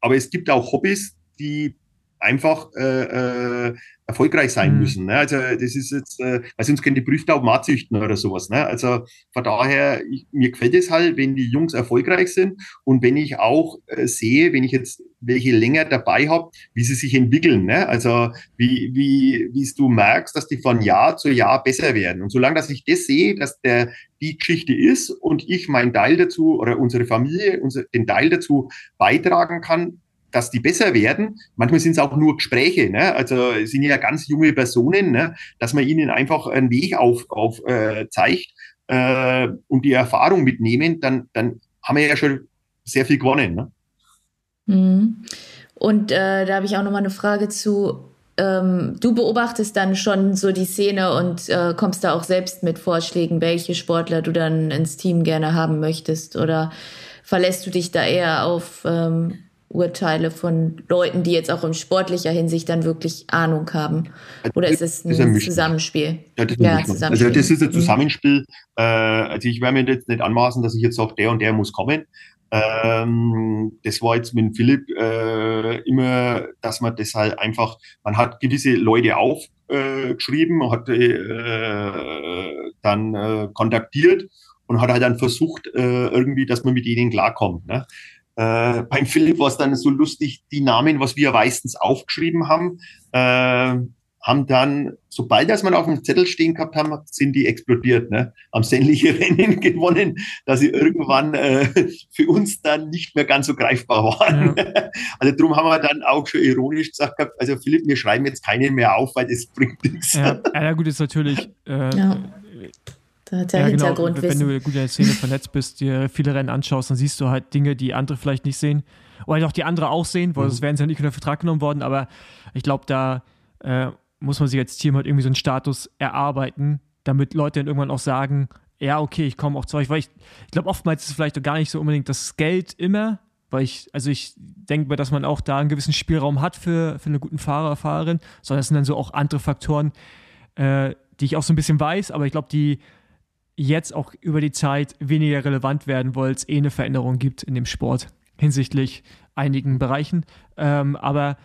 aber es gibt auch Hobbys, die einfach äh, äh, erfolgreich sein mhm. müssen. Ne? Also das ist jetzt, äh, weil sonst können die Prüftauben auch züchten oder sowas. Ne? Also von daher, ich, mir gefällt es halt, wenn die Jungs erfolgreich sind und wenn ich auch äh, sehe, wenn ich jetzt welche länger dabei habe, wie sie sich entwickeln. Ne? Also wie, wie, wie du merkst, dass die von Jahr zu Jahr besser werden. Und solange, dass ich das sehe, dass der die Geschichte ist und ich meinen Teil dazu oder unsere Familie unser, den Teil dazu beitragen kann, dass die besser werden. Manchmal sind es auch nur Gespräche, ne? also sind ja ganz junge Personen, ne? dass man ihnen einfach einen Weg auf, auf äh, äh, und die Erfahrung mitnehmen, dann, dann haben wir ja schon sehr viel gewonnen. Ne? Mhm. Und äh, da habe ich auch noch mal eine Frage zu. Ähm, du beobachtest dann schon so die Szene und äh, kommst da auch selbst mit Vorschlägen, welche Sportler du dann ins Team gerne haben möchtest oder verlässt du dich da eher auf ähm, Urteile von Leuten, die jetzt auch in sportlicher Hinsicht dann wirklich Ahnung haben? Oder ist es ein, ein Zusammenspiel? Ja, das, ja, Zusammenspiel. Also das ist ein mhm. Zusammenspiel. Mhm. also ich werde mir jetzt nicht anmaßen, dass ich jetzt sage, der und der muss kommen. Ähm, das war jetzt mit Philipp äh, immer, dass man das halt einfach, man hat gewisse Leute aufgeschrieben, äh, hat äh, dann äh, kontaktiert und hat halt dann versucht, äh, irgendwie, dass man mit ihnen klarkommt. Ne? Äh, beim Philipp war es dann so lustig, die Namen, was wir meistens aufgeschrieben haben, äh, haben dann, sobald das man auf dem Zettel stehen gehabt haben, sind die explodiert, ne? haben sämtliche [LAUGHS] Rennen gewonnen, dass sie irgendwann äh, für uns dann nicht mehr ganz so greifbar waren. Ja. [LAUGHS] Also darum haben wir dann auch schon ironisch gesagt gehabt, also Philipp, wir schreiben jetzt keinen mehr auf, weil das bringt nichts. Ja, ja gut, ist natürlich äh, ja. Da hat ja, ja genau. Wenn du gut in der Szene vernetzt bist, dir viele Rennen anschaust, dann siehst du halt Dinge, die andere vielleicht nicht sehen. Oder auch die andere auch sehen, weil mhm. sonst wären sie ja nicht unter Vertrag genommen worden. Aber ich glaube, da äh, muss man sich als Team halt irgendwie so einen Status erarbeiten, damit Leute dann irgendwann auch sagen, ja, okay, ich komme auch zu euch. Weil ich, ich glaube, oftmals ist es vielleicht auch gar nicht so unbedingt das Geld immer, weil ich, also ich denke mir, dass man auch da einen gewissen Spielraum hat für, für einen guten Fahrer, Fahrerin, sondern es sind dann so auch andere Faktoren, äh, die ich auch so ein bisschen weiß, aber ich glaube, die jetzt auch über die Zeit weniger relevant werden, weil es eh eine Veränderung gibt in dem Sport hinsichtlich einigen Bereichen. Ähm, aber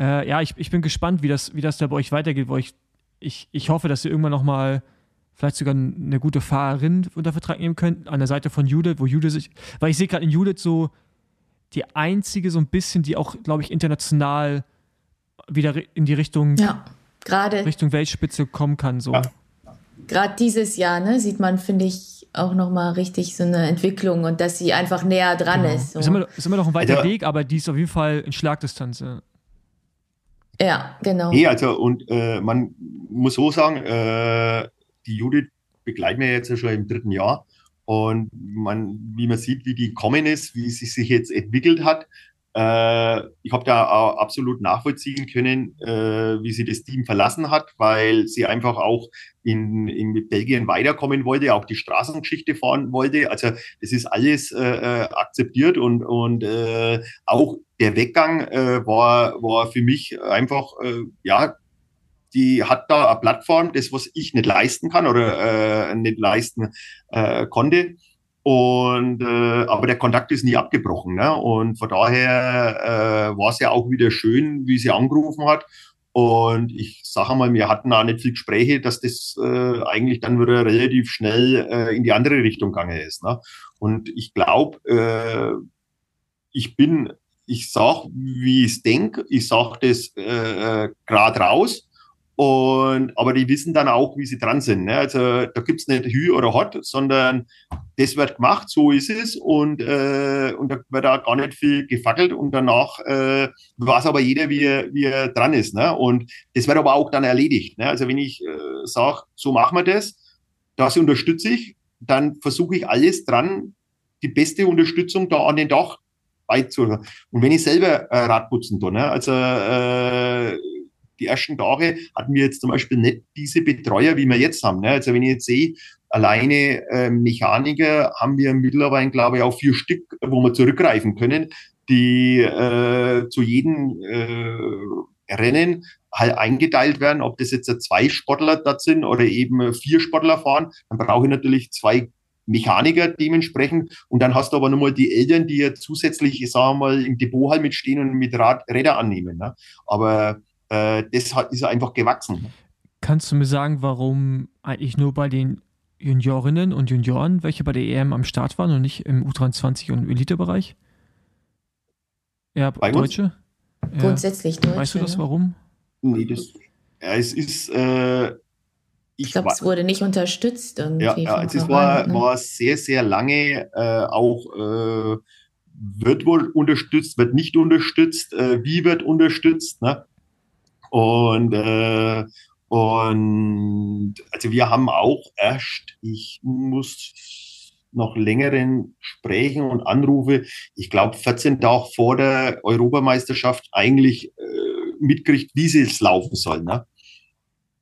Äh, ja, ich, ich bin gespannt, wie das, wie das da bei euch weitergeht, wo ich, ich, ich hoffe, dass ihr irgendwann noch mal vielleicht sogar eine gute Fahrerin unter Vertrag nehmen könnt, an der Seite von Judith, wo Judith sich, weil ich sehe gerade in Judith so die einzige so ein bisschen, die auch, glaube ich, international wieder in die Richtung, ja, gerade Richtung Weltspitze kommen kann. So. Ja. Gerade dieses Jahr, ne, sieht man, finde ich, auch nochmal richtig so eine Entwicklung und dass sie einfach näher dran genau. ist. So. Ist, immer, ist immer noch ein weiter also, Weg, aber die ist auf jeden Fall in Schlagdistanz. Ja. Ja, genau. Nee, also und äh, man muss so sagen, äh, die Judith begleiten wir jetzt ja schon im dritten Jahr. Und man, wie man sieht, wie die gekommen ist, wie sie sich jetzt entwickelt hat, äh, ich habe da auch absolut nachvollziehen können, äh, wie sie das Team verlassen hat, weil sie einfach auch in, in Belgien weiterkommen wollte, auch die Straßengeschichte fahren wollte. Also das ist alles äh, äh akzeptiert und, und äh, auch der Weggang äh, war, war für mich einfach, äh, ja, die hat da eine Plattform, das, was ich nicht leisten kann oder äh, nicht leisten äh, konnte. Und äh, aber der Kontakt ist nie abgebrochen. Ne? Und von daher äh, war es ja auch wieder schön, wie sie angerufen hat. Und ich sage mal, wir hatten auch nicht viel Gespräche, dass das äh, eigentlich dann wieder relativ schnell äh, in die andere Richtung gegangen ist. Ne? Und ich glaube, äh, ich bin, ich sag, wie ich es denke, ich sage das äh, äh gerade raus und, aber die wissen dann auch, wie sie dran sind. Ne? Also da gibt's nicht Hü oder Hot, sondern das wird gemacht, so ist es. Und, äh, und da wird da gar nicht viel gefackelt und danach äh, weiß aber jeder, wie er, wie er dran ist. Ne? Und das wird aber auch dann erledigt. Ne? Also wenn ich äh, sage, so machen wir das, das unterstütze ich, dann versuche ich alles dran, die beste Unterstützung da an den Dach beizuholen. Und wenn ich selber äh, Radputzen tue, ne? also äh, die ersten Tage hatten wir jetzt zum Beispiel nicht diese Betreuer, wie wir jetzt haben. Ne? Also wenn ich jetzt sehe, alleine äh, Mechaniker haben wir mittlerweile, glaube ich, auch vier Stück, wo wir zurückgreifen können, die äh, zu jedem äh, Rennen halt eingeteilt werden, ob das jetzt zwei Sportler da sind oder eben vier Sportler fahren, dann brauche ich natürlich zwei Mechaniker dementsprechend. Und dann hast du aber nochmal die Eltern, die ja zusätzlich, ich sage mal, im Depot halt mitstehen und mit Rad, Räder annehmen. Ne? Aber äh, das hat, ist einfach gewachsen. Kannst du mir sagen, warum eigentlich nur bei den Juniorinnen und Junioren, welche bei der EM am Start waren und nicht im U23 und Elitebereich? Ja, bei Deutsche? Ja. Grundsätzlich Deutsche. Weißt du das, ne? warum? Nee, das, ja, es ist. Äh, ich, ich glaube, es wurde nicht unterstützt irgendwie. Ja, ja es war, ne? war sehr, sehr lange äh, auch. Äh, wird wohl unterstützt, wird nicht unterstützt, äh, wie wird unterstützt. Ne? Und, äh, und also wir haben auch erst, ich muss noch längeren Sprechen und Anrufe, ich glaube 14 Tage vor der Europameisterschaft eigentlich äh, mitkriegt, wie sie es laufen soll. Ne?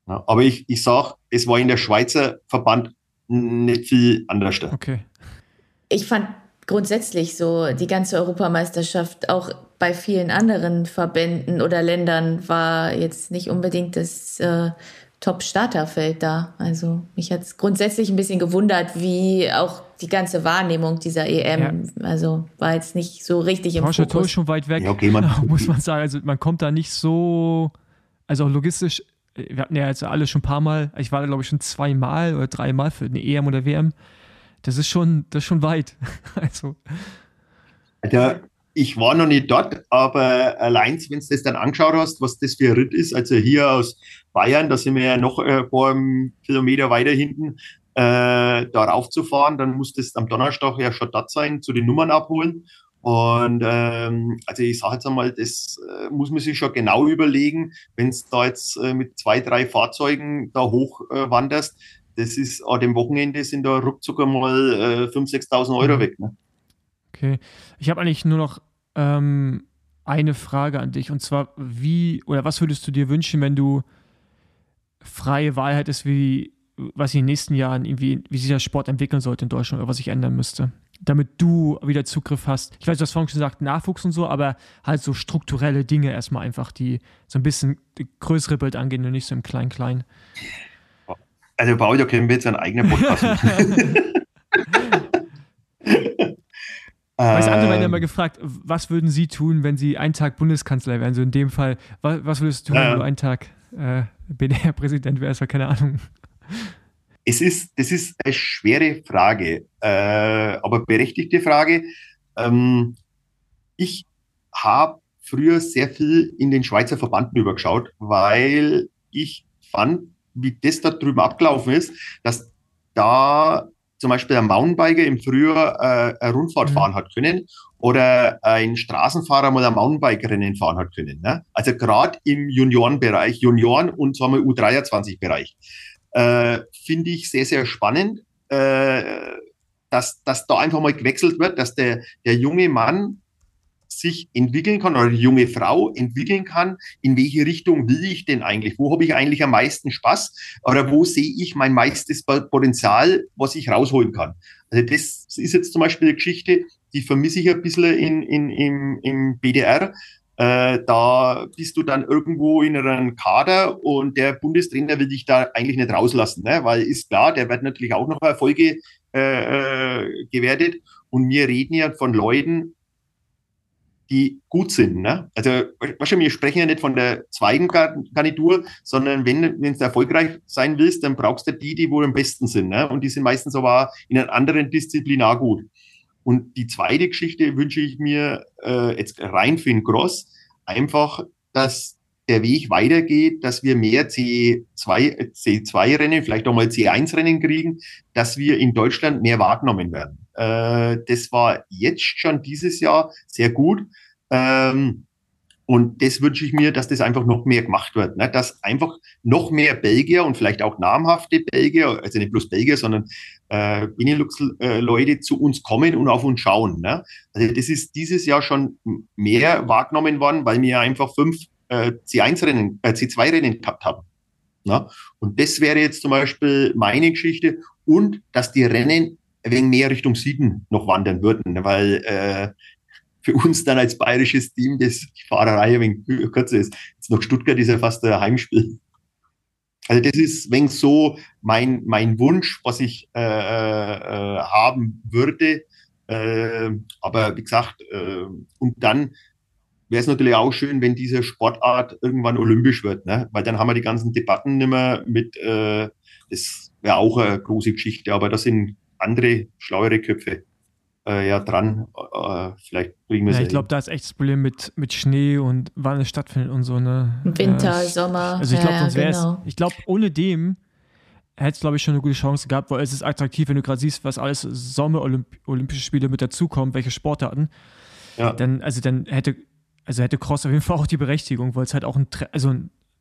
Ja, aber ich, ich sage, es war in der Schweizer Verband nicht viel anders. Okay. Ich fand grundsätzlich so die ganze Europameisterschaft auch bei vielen anderen Verbänden oder Ländern war jetzt nicht unbedingt das äh, Top-Starterfeld da. Also mich hat es grundsätzlich ein bisschen gewundert, wie auch die ganze Wahrnehmung dieser EM, ja. also war jetzt nicht so richtig im Porsche Fokus. ist schon weit weg, ja, okay, man, [LAUGHS] muss man sagen. Also man kommt da nicht so, also auch logistisch, wir hatten ja jetzt alle schon ein paar Mal, ich war da glaube ich schon zweimal oder dreimal für eine EM oder WM. Das ist schon, das ist schon weit. [LAUGHS] also. Alter, ich war noch nicht dort, aber allein, wenn du das dann angeschaut hast, was das für ein Ritt ist, also hier aus Bayern, da sind wir ja noch ein paar Kilometer weiter hinten, äh, da raufzufahren, dann muss das am Donnerstag ja schon dort sein, zu den Nummern abholen. Und ähm, also ich sage jetzt einmal, das äh, muss man sich schon genau überlegen, wenn es da jetzt äh, mit zwei, drei Fahrzeugen da hoch äh, wanderst, das ist an dem Wochenende sind da ruckzuck mal äh, 5.000, 6.000 Euro mhm. weg. Ne? Okay. Ich habe eigentlich nur noch ähm, eine Frage an dich. Und zwar, wie oder was würdest du dir wünschen, wenn du freie Wahl hättest, wie, was in den nächsten Jahren irgendwie, wie sich der Sport entwickeln sollte in Deutschland oder was sich ändern müsste? Damit du wieder Zugriff hast. Ich weiß, du hast vorhin schon gesagt, Nachwuchs und so, aber halt so strukturelle Dinge erstmal einfach, die so ein bisschen größere Bild angehen und nicht so im Klein-Klein. Also, Paul, da können wir jetzt einen eigenen Podcast [LAUGHS] machen. Weißt, andere werden ja immer gefragt, was würden Sie tun, wenn Sie einen Tag Bundeskanzler wären? So in dem Fall, was, was würdest du tun, wenn du einen Tag äh, BDR-Präsident wärst? Keine Ahnung. Es ist, das ist eine schwere Frage, äh, aber berechtigte Frage. Ähm, ich habe früher sehr viel in den Schweizer Verbanden übergeschaut, weil ich fand, wie das da drüben abgelaufen ist, dass da zum Beispiel ein Mountainbiker im Frühjahr äh, eine Rundfahrt mhm. fahren hat können oder ein Straßenfahrer mal ein Mountainbike-Rennen fahren hat können. Ne? Also gerade im Juniorenbereich, Junioren und sagen wir U23-Bereich, äh, finde ich sehr, sehr spannend, äh, dass, dass da einfach mal gewechselt wird, dass der, der junge Mann sich entwickeln kann oder die junge Frau entwickeln kann, in welche Richtung will ich denn eigentlich? Wo habe ich eigentlich am meisten Spaß? Oder wo sehe ich mein meistes Potenzial, was ich rausholen kann? Also das ist jetzt zum Beispiel eine Geschichte, die vermisse ich ein bisschen in, in, im, im BDR. Äh, da bist du dann irgendwo in einem Kader und der Bundestrainer will dich da eigentlich nicht rauslassen, ne? weil ist klar, der wird natürlich auch noch Erfolge äh, äh gewertet. Und wir reden ja von Leuten, die gut sind. Ne? Also weißt wir sprechen ja nicht von der zweiten Garnitur, sondern wenn wenn du erfolgreich sein willst, dann brauchst du die, die wohl am besten sind. Ne? Und die sind meistens aber in einer anderen Disziplinar gut. Und die zweite Geschichte wünsche ich mir äh, jetzt rein für den Cross, einfach, dass der Weg weitergeht, dass wir mehr C2, C2-Rennen, vielleicht auch mal C1-Rennen kriegen, dass wir in Deutschland mehr wahrgenommen werden. Äh, das war jetzt schon dieses Jahr sehr gut. Ähm, und das wünsche ich mir, dass das einfach noch mehr gemacht wird. Ne? Dass einfach noch mehr Belgier und vielleicht auch namhafte Belgier, also nicht bloß Belgier, sondern äh, Benelux-Leute zu uns kommen und auf uns schauen. Ne? Also das ist dieses Jahr schon mehr wahrgenommen worden, weil wir einfach fünf äh, C1-Rennen, äh, C2-Rennen gehabt haben. Ne? Und das wäre jetzt zum Beispiel meine Geschichte und dass die Rennen ein wenig mehr Richtung Süden noch wandern würden, weil äh, für uns dann als bayerisches Team das Fahrerei ein wenig kürzer ist. Jetzt noch Stuttgart ist ja fast ein Heimspiel. Also das ist wenn so mein, mein Wunsch, was ich äh, äh, haben würde. Äh, aber wie gesagt, äh, und dann wäre es natürlich auch schön, wenn diese Sportart irgendwann olympisch wird, ne? weil dann haben wir die ganzen Debatten nicht mehr mit, äh, das wäre auch eine große Geschichte, aber das sind andere, schlauere Köpfe äh, ja dran. Äh, vielleicht kriegen wir es ja, Ich glaube, da ist echt das Problem mit, mit Schnee und wann es stattfindet und so. Ne? Winter, äh, Sommer. Also ich glaube, ja, genau. ich glaube, ohne dem hätte es, glaube ich, schon eine gute Chance gehabt, weil es ist attraktiv, wenn du gerade siehst, was alles Sommer-Olympische Spiele mit dazukommen, welche Sportarten. Ja. Dann, also dann hätte, also hätte Cross auf jeden Fall auch die Berechtigung, weil es halt auch ein, also,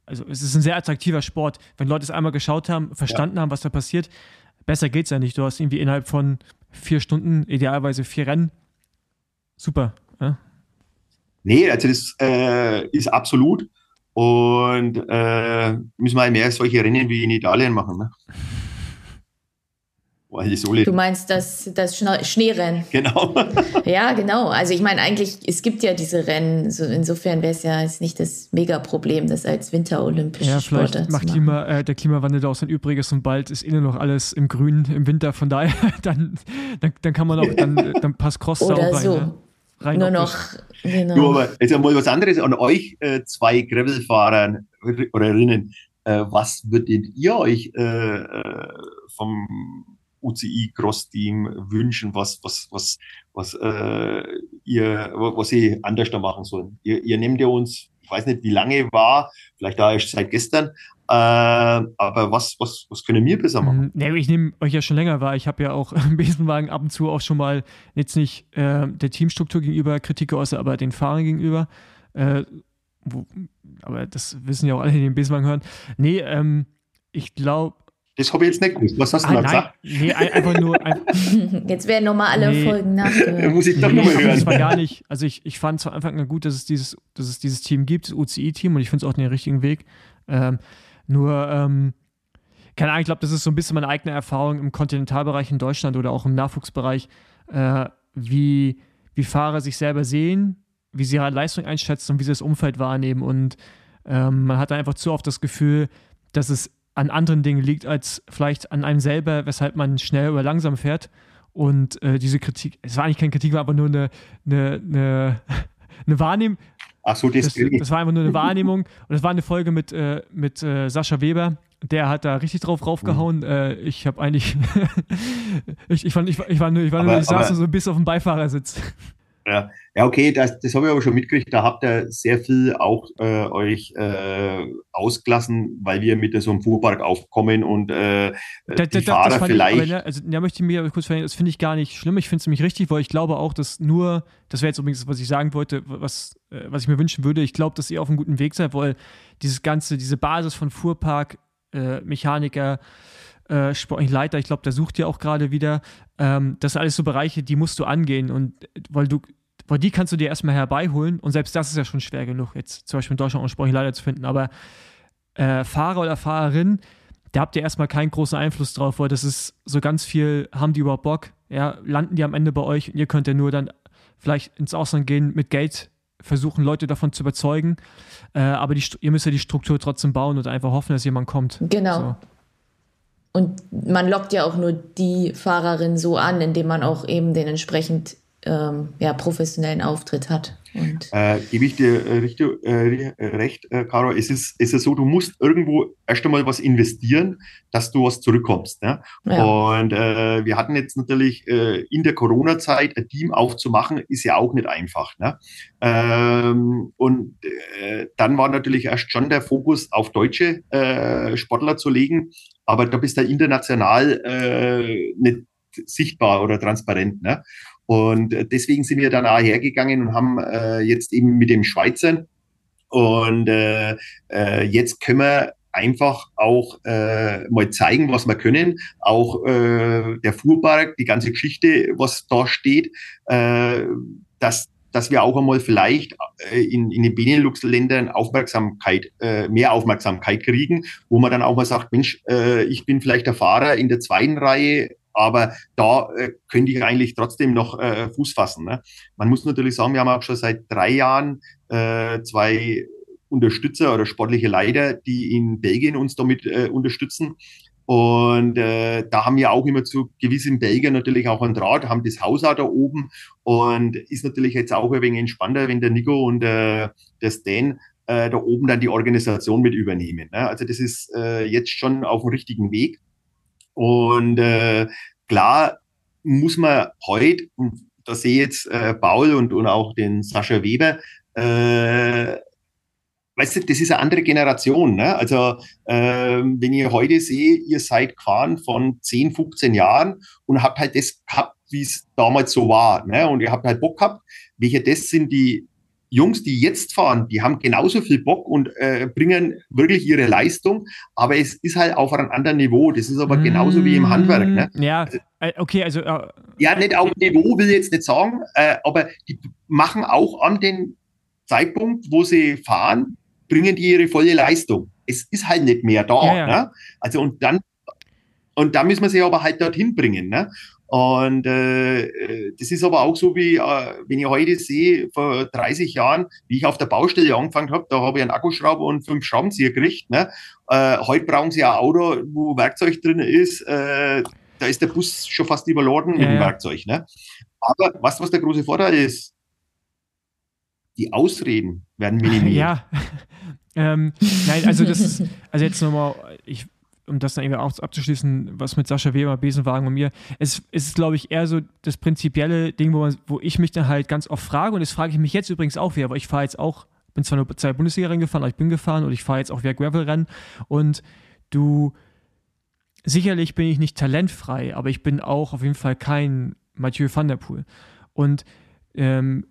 also es ist ein sehr attraktiver Sport. Wenn Leute es einmal geschaut haben, verstanden ja. haben, was da passiert, besser geht es ja nicht. Du hast irgendwie innerhalb von vier Stunden, idealerweise vier Rennen. Super. Ja? Nee, also das äh, ist absolut. Und äh, müssen wir mehr solche Rennen wie in Italien machen. Ne? Du meinst das, das Schneerennen? Genau. [LAUGHS] ja, genau. Also ich meine eigentlich, es gibt ja diese Rennen. So insofern wäre es ja jetzt nicht das Megaproblem, das als Winterolympische ja, Sportart vielleicht macht Klima, äh, der Klimawandel da auch sein Übriges und bald ist innen noch alles im Grün im Winter. Von daher, [LAUGHS] dann, dann, dann kann man auch, dann, dann passt Cross Oder auch rein. So. Ne? rein Nur noch, genau. Nur aber jetzt einmal was anderes an euch äh, zwei Gravelfahrern oder Rinnen. Äh, was würdet ihr euch äh, äh vom UCI Cross Team wünschen, was, was, was, was, äh, ihr, was sie anders da machen sollen. Ihr, ihr nehmt ja uns, ich weiß nicht, wie lange war, vielleicht da erst seit gestern, äh, aber was, was, was können wir besser machen? Nee, ich nehme euch ja schon länger wahr. Ich habe ja auch [LAUGHS] im Besenwagen ab und zu auch schon mal jetzt nicht äh, der Teamstruktur gegenüber Kritik geäußert, aber den Fahrern gegenüber. Äh, wo, aber das wissen ja auch alle, die den Besenwagen hören. Nee, ähm, ich glaube, das habe ich jetzt nicht gewusst. Was hast du ah, da gesagt? Nee, einfach nur. Ein [LAUGHS] jetzt werden nochmal alle nee. Folgen nachgehört. Muss ich doch nee, nochmal hören. Das war gar nicht. Also, ich, ich fand es von Anfang an gut, dass es dieses, dass es dieses Team gibt, das UCI-Team, und ich finde es auch den richtigen Weg. Ähm, nur, ähm, keine Ahnung, ich glaube, das ist so ein bisschen meine eigene Erfahrung im Kontinentalbereich in Deutschland oder auch im Nachwuchsbereich, äh, wie, wie Fahrer sich selber sehen, wie sie ihre Leistung einschätzen und wie sie das Umfeld wahrnehmen. Und ähm, man hat einfach zu oft das Gefühl, dass es an anderen Dingen liegt als vielleicht an einem selber, weshalb man schnell oder langsam fährt. Und äh, diese Kritik, es war eigentlich keine Kritik, war aber nur eine, eine, eine, [LAUGHS] eine Wahrnehmung. Ach so, das, das, war einfach nur eine [LAUGHS] Wahrnehmung. Und es war eine Folge mit, äh, mit äh, Sascha Weber. Der hat da richtig drauf raufgehauen. Mhm. Ich habe eigentlich. [LAUGHS] ich, ich, fand, ich, ich war nur, ich, war nur, aber, ich saß aber, so bis auf dem Beifahrersitz. Ja, ja okay, das, das habe ich aber schon mitgekriegt. Da habt ihr sehr viel auch äh, euch äh, ausgelassen, weil wir mit so einem Fuhrpark aufkommen und äh, da, die da, Fahrer vielleicht. Ich, aber, ne, also da möchte ich mir kurz verhindern, das finde ich gar nicht schlimm. Ich finde es nämlich richtig, weil ich glaube auch, dass nur, das wäre jetzt übrigens, was ich sagen wollte, was, äh, was ich mir wünschen würde, ich glaube, dass ihr auf einem guten Weg seid, weil dieses ganze, diese Basis von Fuhrpark, äh, Mechaniker, äh, sportlichen Leiter, ich glaube, der sucht ja auch gerade wieder. Ähm, das sind alles so Bereiche, die musst du angehen und weil du, weil die kannst du dir erstmal herbeiholen und selbst das ist ja schon schwer genug, jetzt zum Beispiel in Deutschland einen sportlichen Leiter zu finden, aber äh, Fahrer oder Fahrerin, da habt ihr erstmal keinen großen Einfluss drauf, weil das ist so ganz viel, haben die überhaupt Bock? Ja, landen die am Ende bei euch und ihr könnt ja nur dann vielleicht ins Ausland gehen mit Geld versuchen, Leute davon zu überzeugen. Äh, aber die, ihr müsst ja die Struktur trotzdem bauen und einfach hoffen, dass jemand kommt. Genau. So. Und man lockt ja auch nur die Fahrerin so an, indem man auch eben den entsprechend ähm, ja, professionellen Auftritt hat. Äh, gebe ich dir äh, richtig, äh, recht, äh, Caro, es ist, es ist so, du musst irgendwo erst einmal was investieren, dass du was zurückkommst. Ne? Ja. Und äh, wir hatten jetzt natürlich äh, in der Corona-Zeit ein Team aufzumachen, ist ja auch nicht einfach. Ne? Ähm, und äh, dann war natürlich erst schon der Fokus auf deutsche äh, Sportler zu legen, aber da bist du international äh, nicht sichtbar oder transparent. Ne? Und deswegen sind wir dann auch hergegangen und haben äh, jetzt eben mit dem Schweizer und äh, äh, jetzt können wir einfach auch äh, mal zeigen, was wir können. Auch äh, der Fuhrpark, die ganze Geschichte, was da steht, äh, dass dass wir auch einmal vielleicht äh, in, in den Benelux-Ländern Aufmerksamkeit, äh, mehr Aufmerksamkeit kriegen, wo man dann auch mal sagt, Mensch, äh, ich bin vielleicht der Fahrer in der zweiten Reihe, aber da äh, könnte ich eigentlich trotzdem noch äh, Fuß fassen. Ne? Man muss natürlich sagen, wir haben auch schon seit drei Jahren äh, zwei Unterstützer oder sportliche Leiter, die in Belgien uns damit äh, unterstützen. Und äh, da haben wir auch immer zu gewissen Belgiern natürlich auch einen Draht, haben das Haus auch da oben und ist natürlich jetzt auch ein wenig entspannter, wenn der Nico und äh, der Stan äh, da oben dann die Organisation mit übernehmen. Ne? Also das ist äh, jetzt schon auf dem richtigen Weg. Und äh, klar muss man heute, und da sehe ich jetzt äh, Paul und, und auch den Sascha Weber, äh, weißt du, das ist eine andere Generation. Ne? Also ähm, wenn ihr heute sehe, ihr seid gefahren von 10, 15 Jahren und habt halt das gehabt, wie es damals so war. Ne? Und ihr habt halt Bock gehabt. Welche das sind die Jungs, die jetzt fahren, die haben genauso viel Bock und äh, bringen wirklich ihre Leistung, aber es ist halt auf einem anderen Niveau. Das ist aber genauso wie im Handwerk. Ne? Ja, also äh, okay, also. Äh, ja, nicht auf Niveau will ich jetzt nicht sagen, äh, aber die machen auch an den Zeitpunkt, wo sie fahren, bringen die ihre volle Leistung. Es ist halt nicht mehr da. Ja, ja. Ne? Also und dann und da müssen wir sie aber halt dorthin bringen. Ne? Und äh, das ist aber auch so, wie äh, wenn ich heute sehe, vor 30 Jahren, wie ich auf der Baustelle angefangen habe, da habe ich einen Akkuschrauber und fünf Schraubenzieher gekriegt. Ne? Äh, heute brauchen sie ein Auto, wo Werkzeug drin ist. Äh, da ist der Bus schon fast überladen ja, mit dem Werkzeug. Ne? Aber was, was der große Vorteil ist? Die Ausreden werden [LAUGHS] minimiert. Ja. Ähm, nein, also das ist, also jetzt nochmal, ich um das dann irgendwie auch abzuschließen, was mit Sascha Weber, Besenwagen und mir, es, es ist, glaube ich, eher so das prinzipielle Ding, wo, man, wo ich mich dann halt ganz oft frage, und das frage ich mich jetzt übrigens auch wieder, weil ich fahre jetzt auch, bin zwar nur zwei Bundesliga-Rennen gefahren, aber ich bin gefahren und ich fahre jetzt auch wieder Gravel-Rennen und du, sicherlich bin ich nicht talentfrei, aber ich bin auch auf jeden Fall kein Mathieu van der Poel. Und ähm,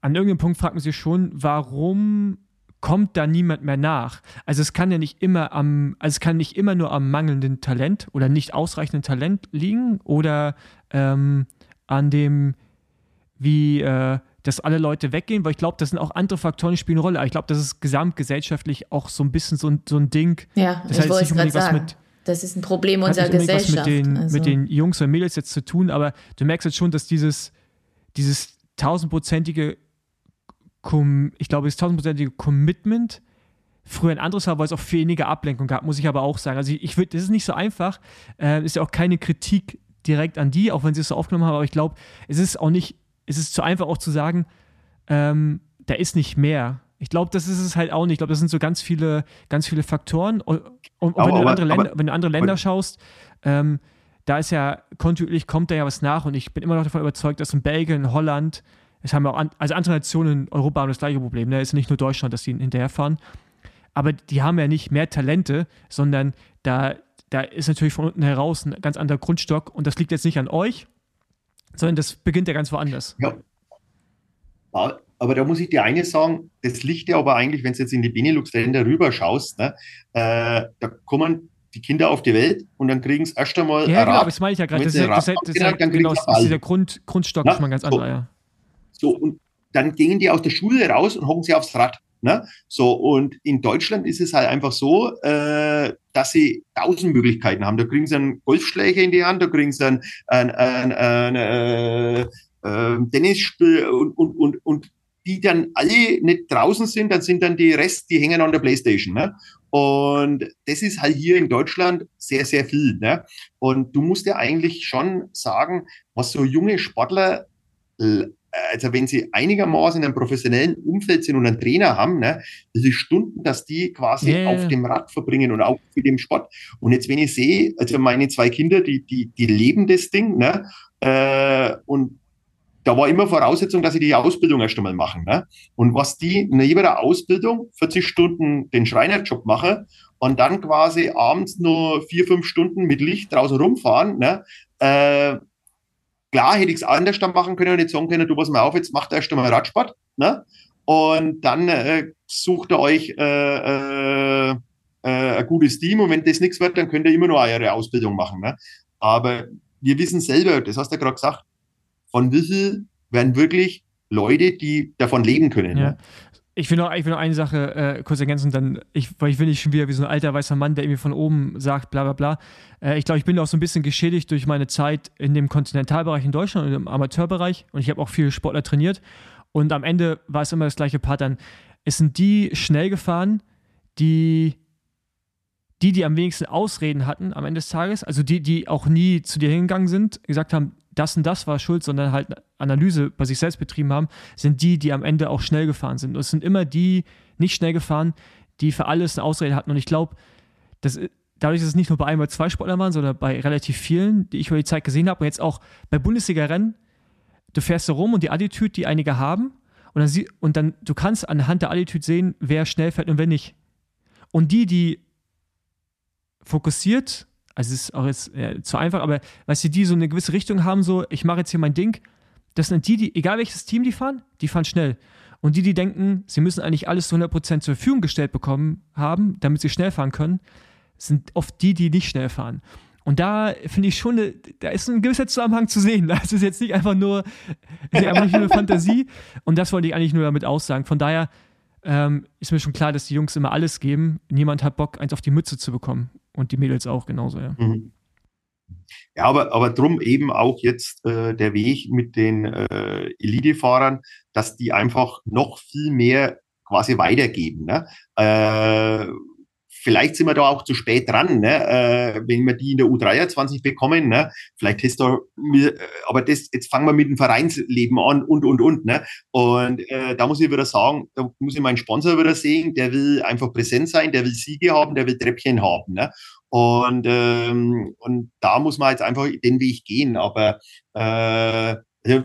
an irgendeinem Punkt fragt man sich schon, warum kommt da niemand mehr nach. Also es kann ja nicht immer am, also es kann nicht immer nur am mangelnden Talent oder nicht ausreichenden Talent liegen oder ähm, an dem, wie äh, dass alle Leute weggehen, weil ich glaube, das sind auch andere Faktoren, die spielen eine Rolle. Aber ich glaube, das ist gesamtgesellschaftlich auch so ein bisschen so ein, so ein Ding. Ja, das heißt nicht unbedingt was mit. Das ist ein Problem unserer Gesellschaft. Was mit den, also. mit den Jungs und Mädels jetzt zu tun, aber du merkst jetzt schon, dass dieses, dieses tausendprozentige ich glaube, das tausendprozentige Commitment früher ein anderes war, weil es auch viel weniger Ablenkung gab, muss ich aber auch sagen. Also ich, ich würde, das ist nicht so einfach, äh, ist ja auch keine Kritik direkt an die, auch wenn sie es so aufgenommen haben, aber ich glaube, es ist auch nicht, es ist zu einfach auch zu sagen, ähm, da ist nicht mehr. Ich glaube, das ist es halt auch nicht. Ich glaube, das sind so ganz viele, ganz viele Faktoren. Und, und aber, wenn, du andere Länder, wenn du andere Länder schaust, ähm, da ist ja kontinuierlich kommt da ja was nach und ich bin immer noch davon überzeugt, dass in Belgien, Holland, es haben auch an, also andere Nationen in Europa haben das gleiche Problem. Da ne? ist ja nicht nur Deutschland, dass die hinterherfahren. Aber die haben ja nicht mehr Talente, sondern da, da ist natürlich von unten heraus ein ganz anderer Grundstock und das liegt jetzt nicht an euch, sondern das beginnt ja ganz woanders. Ja. Aber da muss ich dir eines sagen, das liegt ja aber eigentlich, wenn du jetzt in die Benelux-Länder rüber schaust, ne, äh, da kommen die Kinder auf die Welt und dann kriegen sie erst einmal. Ja, genau, das meine ich ja gerade. Das, das, das, das, das, genau, ist dieser Grund, Grundstock Na, ist mal ganz so, anderer, ja. So, und dann gehen die aus der Schule raus und hocken sie aufs Rad. Ne? So, und in Deutschland ist es halt einfach so, äh, dass sie tausend Möglichkeiten haben. Da kriegen sie einen Golfschläger in die Hand, da kriegen sie ein, ein, ein, ein äh, äh, Tennisspiel und, und, und, und die dann alle nicht draußen sind, dann sind dann die Rest, die hängen an der Playstation. Ne? Und das ist halt hier in Deutschland sehr, sehr viel. Ne? Und du musst ja eigentlich schon sagen, was so junge Sportler, also wenn sie einigermaßen in einem professionellen Umfeld sind und einen Trainer haben, ne, diese Stunden, dass die quasi yeah. auf dem Rad verbringen und auch mit dem Sport. Und jetzt, wenn ich sehe, also meine zwei Kinder, die, die, die leben das Ding, ne, äh, und da war immer Voraussetzung, dass sie die Ausbildung erst einmal machen. Ne? Und was die neben der Ausbildung 40 Stunden den Schreinerjob machen und dann quasi abends nur vier, fünf Stunden mit Licht draußen rumfahren, ne? Äh, klar hätte ich es anders dann machen können und jetzt sagen können, du pass mal auf, jetzt macht erst einmal Radsport. Ne? Und dann äh, sucht ihr euch äh, äh, äh, ein gutes Team und wenn das nichts wird, dann könnt ihr immer nur eure Ausbildung machen. Ne? Aber wir wissen selber, das hast du ja gerade gesagt, von wie viel werden wirklich Leute, die davon leben können. Ja. Ne? Ich will noch, ich will noch eine Sache äh, kurz ergänzen, dann, ich, weil ich will nicht schon wieder wie so ein alter weißer Mann, der irgendwie von oben sagt, bla bla bla. Äh, ich glaube, ich bin auch so ein bisschen geschädigt durch meine Zeit in dem Kontinentalbereich in Deutschland und im Amateurbereich und ich habe auch viele Sportler trainiert. Und am Ende war es immer das gleiche Pattern. Es sind die schnell gefahren, die die, die am wenigsten Ausreden hatten am Ende des Tages, also die, die auch nie zu dir hingegangen sind, gesagt haben, das und das war schuld, sondern halt Analyse bei sich selbst betrieben haben, sind die, die am Ende auch schnell gefahren sind. Und es sind immer die nicht schnell gefahren, die für alles eine Ausrede hatten. Und ich glaube, dadurch, dass es nicht nur bei einem oder zwei Sportlern waren, sondern bei relativ vielen, die ich über die Zeit gesehen habe und jetzt auch bei Bundesliga-Rennen, du fährst da rum und die Attitüde, die einige haben, und dann, sie, und dann du kannst anhand der Attitüde sehen, wer schnell fährt und wer nicht. Und die, die fokussiert also es ist auch jetzt ja, zu einfach, aber weißt du, die so eine gewisse Richtung haben, so, ich mache jetzt hier mein Ding, das sind die, die, egal welches Team die fahren, die fahren schnell. Und die, die denken, sie müssen eigentlich alles zu 100% zur Verfügung gestellt bekommen haben, damit sie schnell fahren können, sind oft die, die nicht schnell fahren. Und da finde ich schon, da ist ein gewisser Zusammenhang zu sehen. [LAUGHS] Das ist jetzt nicht einfach nur, einfach nicht nur eine Fantasie. Und das wollte ich eigentlich nur damit aussagen. Von daher ähm, ist mir schon klar, dass die Jungs immer alles geben. Niemand hat Bock, eins auf die Mütze zu bekommen. Und die Mädels auch genauso, ja. Mhm. Ja, aber, aber drum eben auch jetzt äh, der Weg mit den äh, Elite-Fahrern, dass die einfach noch viel mehr quasi weitergeben. Ne? Äh, vielleicht sind wir da auch zu spät dran, ne? äh, wenn wir die in der U23 bekommen. Ne? Vielleicht ist da, aber das, jetzt fangen wir mit dem Vereinsleben an und, und, und. Ne? Und äh, da muss ich wieder sagen, da muss ich meinen Sponsor wieder sehen, der will einfach präsent sein, der will Siege haben, der will Treppchen haben. Ne? Und, ähm, und da muss man jetzt einfach den Weg gehen. Aber äh, also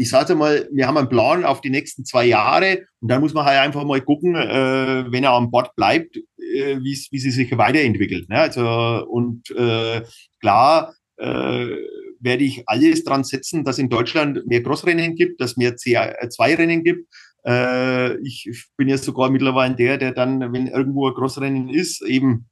ich sage mal, wir haben einen Plan auf die nächsten zwei Jahre und dann muss man halt einfach mal gucken, äh, wenn er an Bord bleibt, äh, wie sie sich weiterentwickelt. Ne? Also und äh, klar äh, werde ich alles dran setzen, dass in Deutschland mehr Crossrennen gibt, dass mehr C2-Rennen gibt. Äh, ich bin ja sogar mittlerweile der, der dann, wenn irgendwo ein Crossrennen ist, eben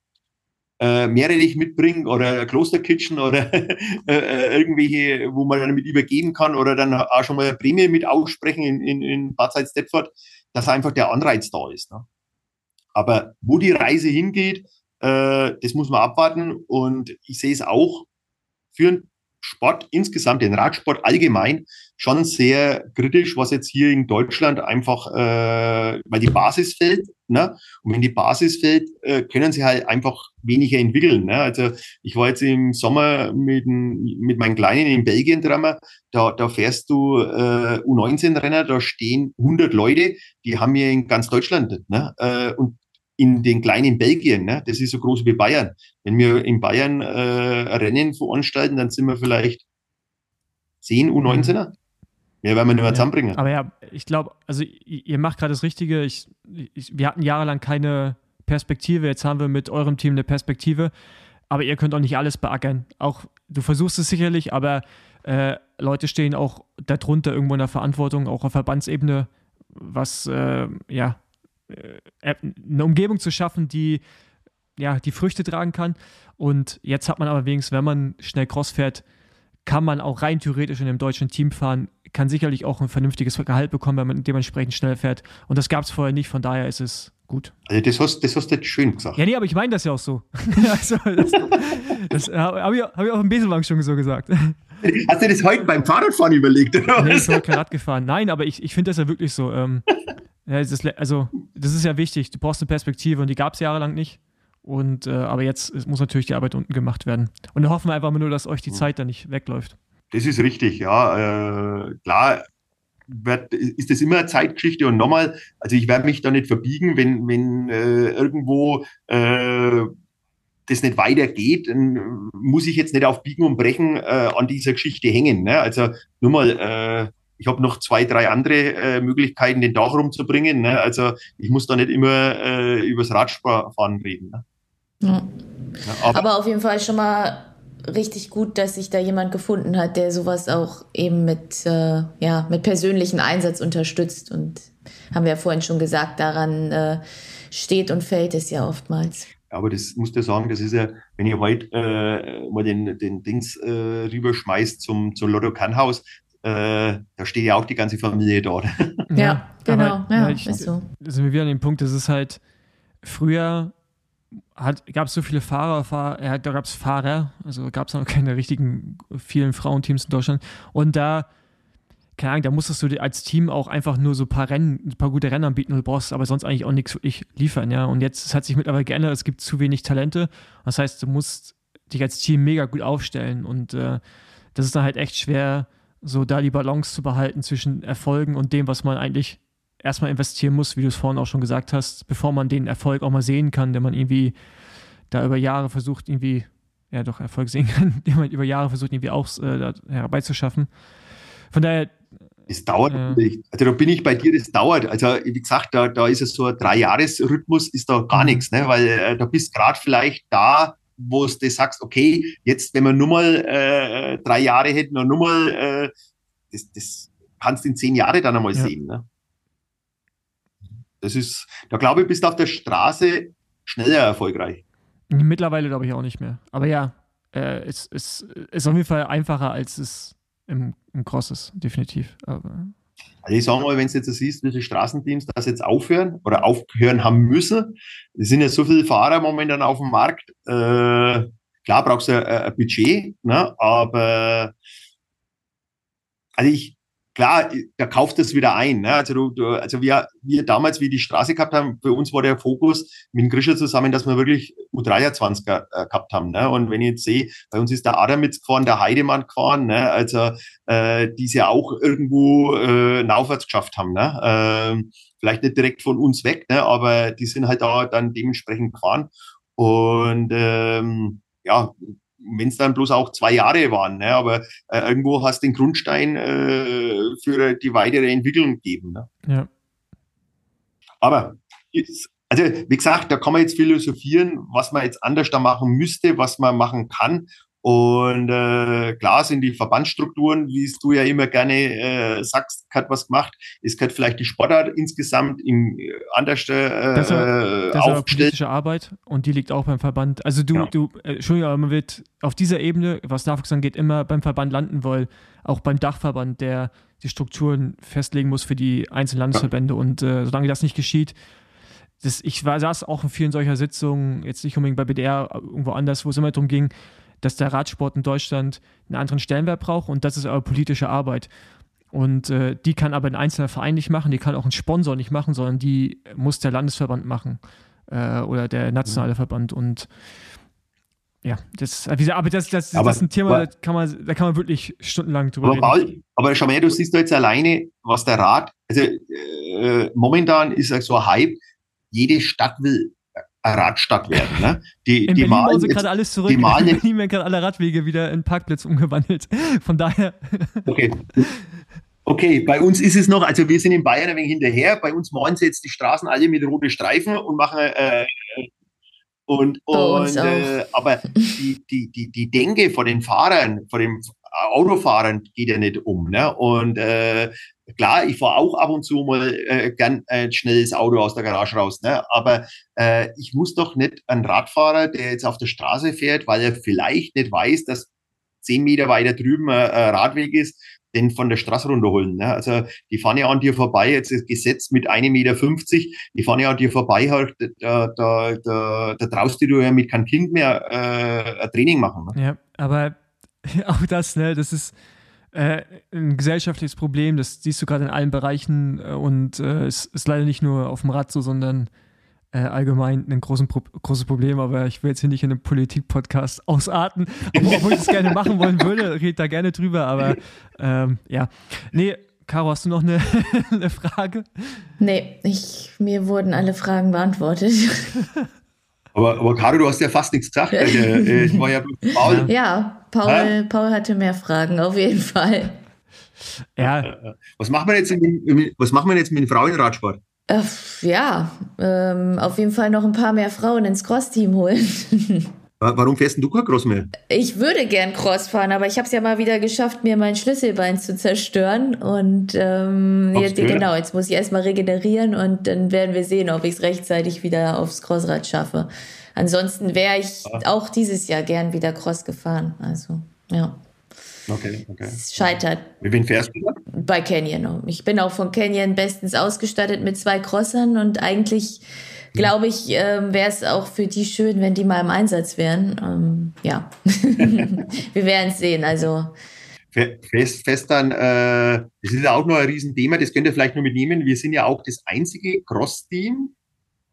äh, Meerrettich mitbringen oder Klosterkitchen oder [LAUGHS] äh, äh, irgendwelche, wo man dann mit übergeben kann oder dann auch schon mal Prämie mit aussprechen in, in, in Bad Salzdetford, dass einfach der Anreiz da ist. Ne? Aber wo die Reise hingeht, äh, das muss man abwarten und ich sehe es auch für einen Sport insgesamt, den Radsport allgemein, schon sehr kritisch, was jetzt hier in Deutschland einfach, äh, weil die Basis fällt. Ne? Und wenn die Basis fällt, äh, können sie halt einfach weniger entwickeln. Ne? Also ich war jetzt im Sommer mit, mit meinen Kleinen in Belgien dran, da, da fährst du äh, U19-Renner, da stehen 100 Leute, die haben wir in ganz Deutschland. Ne? Äh, und in den kleinen Belgien, ne? das ist so groß wie Bayern. Wenn wir in Bayern äh, Rennen veranstalten, dann sind wir vielleicht 10 U19er. Mehr werden wir nicht mehr zusammenbringen. Aber ja, ich glaube, also ihr macht gerade das Richtige. Ich, ich, wir hatten jahrelang keine Perspektive. Jetzt haben wir mit eurem Team eine Perspektive. Aber ihr könnt auch nicht alles beackern. Auch du versuchst es sicherlich, aber äh, Leute stehen auch darunter irgendwo in der Verantwortung, auch auf Verbandsebene, was äh, ja eine Umgebung zu schaffen, die ja die Früchte tragen kann. Und jetzt hat man aber wenigstens, wenn man schnell Cross fährt, kann man auch rein theoretisch in einem deutschen Team fahren, kann sicherlich auch ein vernünftiges Gehalt bekommen, wenn man dementsprechend schnell fährt. Und das gab es vorher nicht, von daher ist es gut. Also das hast, das hast du jetzt schön gesagt. Ja, nee, aber ich meine das ja auch so. [LAUGHS] also, das, das habe ich, hab ich auf dem Beselbank schon so gesagt. [LAUGHS] Hast du das heute beim Fahrradfahren überlegt? Oder? Nee, ich habe Rad gefahren. Nein, aber ich, ich finde das ja wirklich so. Ähm, [LAUGHS] also, das ist ja wichtig. Du brauchst eine Perspektive und die gab es jahrelang nicht. Und, äh, aber jetzt muss natürlich die Arbeit unten gemacht werden. Und da hoffen wir einfach nur, dass euch die Zeit da nicht wegläuft. Das ist richtig, ja. Äh, klar wird, ist das immer eine Zeitgeschichte und nochmal, also ich werde mich da nicht verbiegen, wenn, wenn äh, irgendwo äh, das nicht weitergeht, dann muss ich jetzt nicht auf Biegen und Brechen äh, an dieser Geschichte hängen. Ne? Also nur mal, äh, ich habe noch zwei, drei andere äh, Möglichkeiten, den Dach rumzubringen. Ne? Also ich muss da nicht immer äh, übers Radfahren reden. Ne? Ja. Ja, aber, aber auf jeden Fall schon mal richtig gut, dass sich da jemand gefunden hat, der sowas auch eben mit, äh, ja, mit persönlichem Einsatz unterstützt. Und haben wir ja vorhin schon gesagt, daran äh, steht und fällt es ja oftmals. Aber das musst du sagen, das ist ja, wenn ihr heute äh, mal den, den Dings äh, rüberschmeißt zum, zum Lotto Kannhaus, äh, da steht ja auch die ganze Familie dort. Ja, [LAUGHS] ja genau. Aber, ja, ja, ich, ist so. sind wir wieder an dem Punkt, das ist halt früher gab es so viele Fahrer, Fahr, ja, da gab es Fahrer, also gab es noch keine richtigen vielen Frauenteams in Deutschland. Und da, keine Ahnung, da musstest du dir als Team auch einfach nur so ein paar Rennen, ein paar gute Rennen anbieten, du brauchst aber sonst eigentlich auch nichts wirklich liefern, ja. Und jetzt, es hat sich mittlerweile geändert, es gibt zu wenig Talente. Das heißt, du musst dich als Team mega gut aufstellen und äh, das ist dann halt echt schwer, so da die Balance zu behalten zwischen Erfolgen und dem, was man eigentlich erstmal investieren muss, wie du es vorhin auch schon gesagt hast, bevor man den Erfolg auch mal sehen kann, den man irgendwie da über Jahre versucht, irgendwie, ja doch, Erfolg sehen kann, [LAUGHS] den man über Jahre versucht, irgendwie auch äh, herbeizuschaffen. Von daher. Es dauert äh, natürlich. Also da bin ich bei dir, das dauert. Also wie gesagt, da, da ist es so ein Drei-Jahres-Rhythmus, ist da gar mhm. nichts, ne? weil äh, da bist gerade vielleicht da, wo du sagst, okay, jetzt, wenn wir nur mal äh, drei Jahre hätten und nur mal, äh, das, das kannst du in zehn Jahre dann einmal ja. sehen. Ne? Das ist, da glaube ich, bist du auf der Straße schneller erfolgreich. Mittlerweile glaube ich auch nicht mehr. Aber ja, äh, es, es ist auf jeden Fall einfacher, als es im, im Cross ist, definitiv. Aber also ich sage mal, wenn du jetzt siehst, wie viele Straßenteams das jetzt aufhören oder aufhören haben müssen, es sind ja so viele Fahrer momentan auf dem Markt. Äh, klar brauchst du ein, ein Budget, ne? aber also ich, klar, da kauft es wieder ein. Ne? Also, du, du, also wir, wir damals, wie die Straße gehabt haben, für uns war der Fokus mit dem Grischer zusammen, dass wir wirklich U23 äh, gehabt haben. Ne? Und wenn ich jetzt sehe, bei uns ist der Adamitz gefahren, der Heidemann gefahren, ne? also äh, die es ja auch irgendwo äh, aufwärts geschafft haben. Ne? Äh, vielleicht nicht direkt von uns weg, ne? aber die sind halt da dann dementsprechend gefahren. Und ähm, ja, wenn es dann bloß auch zwei Jahre waren, ne? aber äh, irgendwo hast du den Grundstein äh, für die weitere Entwicklung gegeben. Ne? Ja. Aber also wie gesagt, da kann man jetzt philosophieren, was man jetzt anders da machen müsste, was man machen kann. Und äh, klar sind die Verbandsstrukturen, wie du ja immer gerne äh, sagst, hat was gemacht. Es hat vielleicht die Sportart insgesamt äh, anders äh, das ist, das aufgestellt. politische Arbeit und die liegt auch beim Verband. Also du, ja. du, äh, Entschuldigung, aber man wird auf dieser Ebene, was Nachwuchs angeht, immer beim Verband landen, weil auch beim Dachverband, der die Strukturen festlegen muss für die einzelnen Landesverbände. Ja. Und äh, solange das nicht geschieht, das, ich war, saß auch in vielen solcher Sitzungen, jetzt nicht unbedingt bei BDR, irgendwo anders, wo es immer darum ging, dass der Radsport in Deutschland einen anderen Stellenwert braucht und das ist aber politische Arbeit. Und äh, die kann aber ein einzelner Verein nicht machen, die kann auch ein Sponsor nicht machen, sondern die muss der Landesverband machen äh, oder der nationale. Verband. Und ja, das, aber das, das, aber, das ist ein Thema, aber, da, kann man, da kann man wirklich stundenlang drüber aber reden. Aber schau mal, du siehst da jetzt alleine, was der Rat, also äh, momentan ist so ein Hype, jede Stadt will Radstadt werden. Ne? Die, in die Berlin malen sie gerade alles zurück. Die malen in Berlin werden gerade alle Radwege wieder in Parkplatz umgewandelt. [LAUGHS] Von daher. Okay. Okay, bei uns ist es noch, also wir sind in Bayern ein wenig hinterher. Bei uns malen sie jetzt die Straßen alle mit roten Streifen und machen äh, und, und äh, aber die, die, die, die Denke vor den Fahrern, vor den Autofahrern geht ja nicht um. Ne? Und äh, klar, ich fahre auch ab und zu mal äh, gern ein schnelles Auto aus der Garage raus. Ne? Aber äh, ich muss doch nicht einen Radfahrer, der jetzt auf der Straße fährt, weil er vielleicht nicht weiß, dass zehn Meter weiter drüben ein Radweg ist, den von der Straße runterholen. Ne? Also die fahren ja an dir vorbei, jetzt ist Gesetz mit 1,50 Meter, die fahren ja an dir vorbei, halt, da, da, da, da traust du ja mit keinem Kind mehr äh, ein Training machen. Ne? Ja, aber [LAUGHS] auch das, ne, das ist äh, ein gesellschaftliches Problem, das siehst du gerade in allen Bereichen äh, und äh, es ist leider nicht nur auf dem Rad so, sondern äh, allgemein ein großen Pro großes Problem, aber ich will jetzt hier nicht in einem Politik-Podcast [LAUGHS] ausarten, obwohl ich es gerne machen wollen würde, red da gerne drüber, aber ähm, ja. Nee, Caro, hast du noch eine, [LAUGHS] eine Frage? Nee, ich, mir wurden alle Fragen beantwortet. Aber, aber Caro, du hast ja fast nichts gesagt. Also, äh, ich war ja Paul. [LAUGHS] Ja, Paul, Paul hatte mehr Fragen, auf jeden Fall. Ja. Was macht man jetzt, in, was macht man jetzt mit dem Frauenradsport? Äh, ja, ähm, auf jeden Fall noch ein paar mehr Frauen ins Cross-Team holen. [LAUGHS] Warum fährst du kein Cross mehr? Ich würde gern Cross fahren, aber ich habe es ja mal wieder geschafft, mir mein Schlüsselbein zu zerstören. Und ähm, jetzt, genau, jetzt muss ich erstmal regenerieren und dann werden wir sehen, ob ich es rechtzeitig wieder aufs Crossrad schaffe. Ansonsten wäre ich ah. auch dieses Jahr gern wieder Cross gefahren. Also, ja. Okay, okay. Es scheitert. Mit wem fährst du? Bei Canyon. Ich bin auch von Canyon bestens ausgestattet mit zwei Crossern und eigentlich glaube ich, ähm, wäre es auch für die schön, wenn die mal im Einsatz wären. Ähm, ja, [LAUGHS] wir werden es sehen. Also fest, fest dann, äh, das ist ja auch noch ein Riesenthema, das könnt ihr vielleicht nur mitnehmen. Wir sind ja auch das einzige Cross-Team,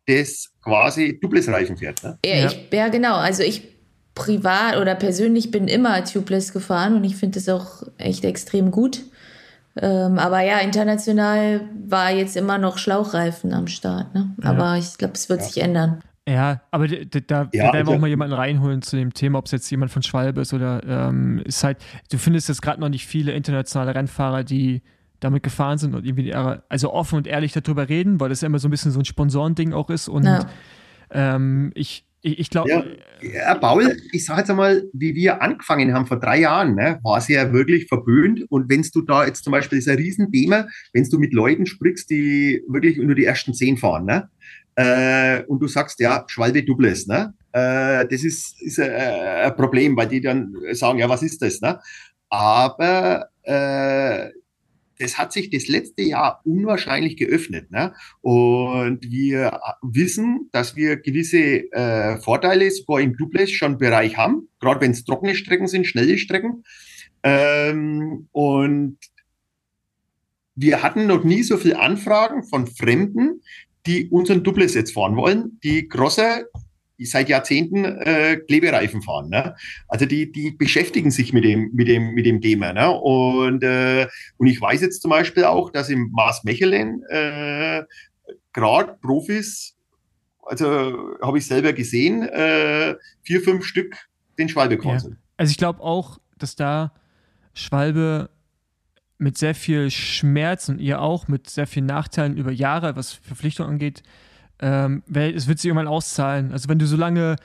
das quasi Tubeless-Reifen fährt. Ne? Ja, ich, ja, genau. Also ich privat oder persönlich bin immer Tubeless gefahren und ich finde das auch echt extrem gut. Ähm, aber ja, international war jetzt immer noch Schlauchreifen am Start. Ne? Ja. Aber ich glaube, es wird ja. sich ändern. Ja, aber da, da, da ja, werden wir also, auch mal jemanden reinholen zu dem Thema, ob es jetzt jemand von Schwalbe ist oder ähm, ist halt, du findest jetzt gerade noch nicht viele internationale Rennfahrer, die damit gefahren sind und irgendwie also offen und ehrlich darüber reden, weil das ja immer so ein bisschen so ein Sponsorending auch ist und ja. ähm, ich, ich, ich glaube. Ja, ja, Paul, ich sage jetzt einmal, wie wir angefangen haben vor drei Jahren, ne, war es ja wirklich verböhnt. Und wenn du da jetzt zum Beispiel, das ist ein Riesenthema, wenn du mit Leuten sprichst, die wirklich nur die ersten zehn fahren, ne, äh, und du sagst, ja, Schwalbe Doubles, ne, äh, das ist, ist ein, ein Problem, weil die dann sagen, ja, was ist das, ne? Aber äh, das hat sich das letzte Jahr unwahrscheinlich geöffnet. Ne? Und wir wissen, dass wir gewisse äh, Vorteile sogar im Duplex schon Bereich haben, gerade wenn es trockene Strecken sind, schnelle Strecken. Ähm, und wir hatten noch nie so viele Anfragen von Fremden, die unseren Duplex jetzt fahren wollen. Die große die seit Jahrzehnten äh, Klebereifen fahren. Ne? Also die, die beschäftigen sich mit dem, mit dem, mit dem Thema. Ne? Und, äh, und ich weiß jetzt zum Beispiel auch, dass im Maas Mechelen äh, gerade Profis, also habe ich selber gesehen, äh, vier, fünf Stück den Schwalbe gefahren ja. sind. Also ich glaube auch, dass da Schwalbe mit sehr viel Schmerz und ihr auch mit sehr vielen Nachteilen über Jahre, was Verpflichtung angeht, ähm, weil es wird sich irgendwann auszahlen. Also wenn du so lange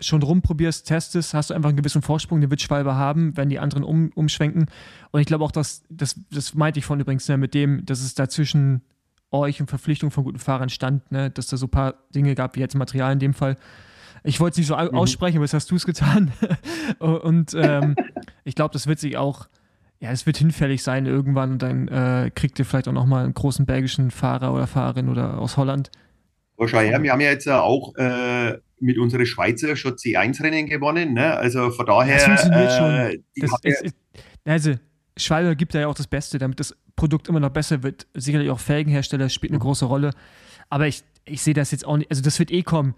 schon rumprobierst, testest, hast du einfach einen gewissen Vorsprung, den wird Schwalbe haben, wenn die anderen um, umschwenken. Und ich glaube auch, dass, das, das meinte ich von übrigens, ne, mit dem, dass es da zwischen euch und Verpflichtung von guten Fahrern stand, ne, dass da so ein paar Dinge gab, wie jetzt Material in dem Fall. Ich wollte es nicht so mhm. aussprechen, aber jetzt hast du es getan. [LAUGHS] und ähm, ich glaube, das wird sich auch, ja, es wird hinfällig sein irgendwann und dann äh, kriegt ihr vielleicht auch nochmal einen großen belgischen Fahrer oder Fahrerin oder aus Holland, schau her, wir haben ja jetzt auch äh, mit unseren Schweizer schon C1-Rennen gewonnen. Ne? Also von daher. Das funktioniert äh, schon. Das, es, es, also, Schwalbe gibt da ja auch das Beste, damit das Produkt immer noch besser wird. Sicherlich auch Felgenhersteller spielt eine große Rolle. Aber ich, ich sehe das jetzt auch nicht. Also, das wird eh kommen.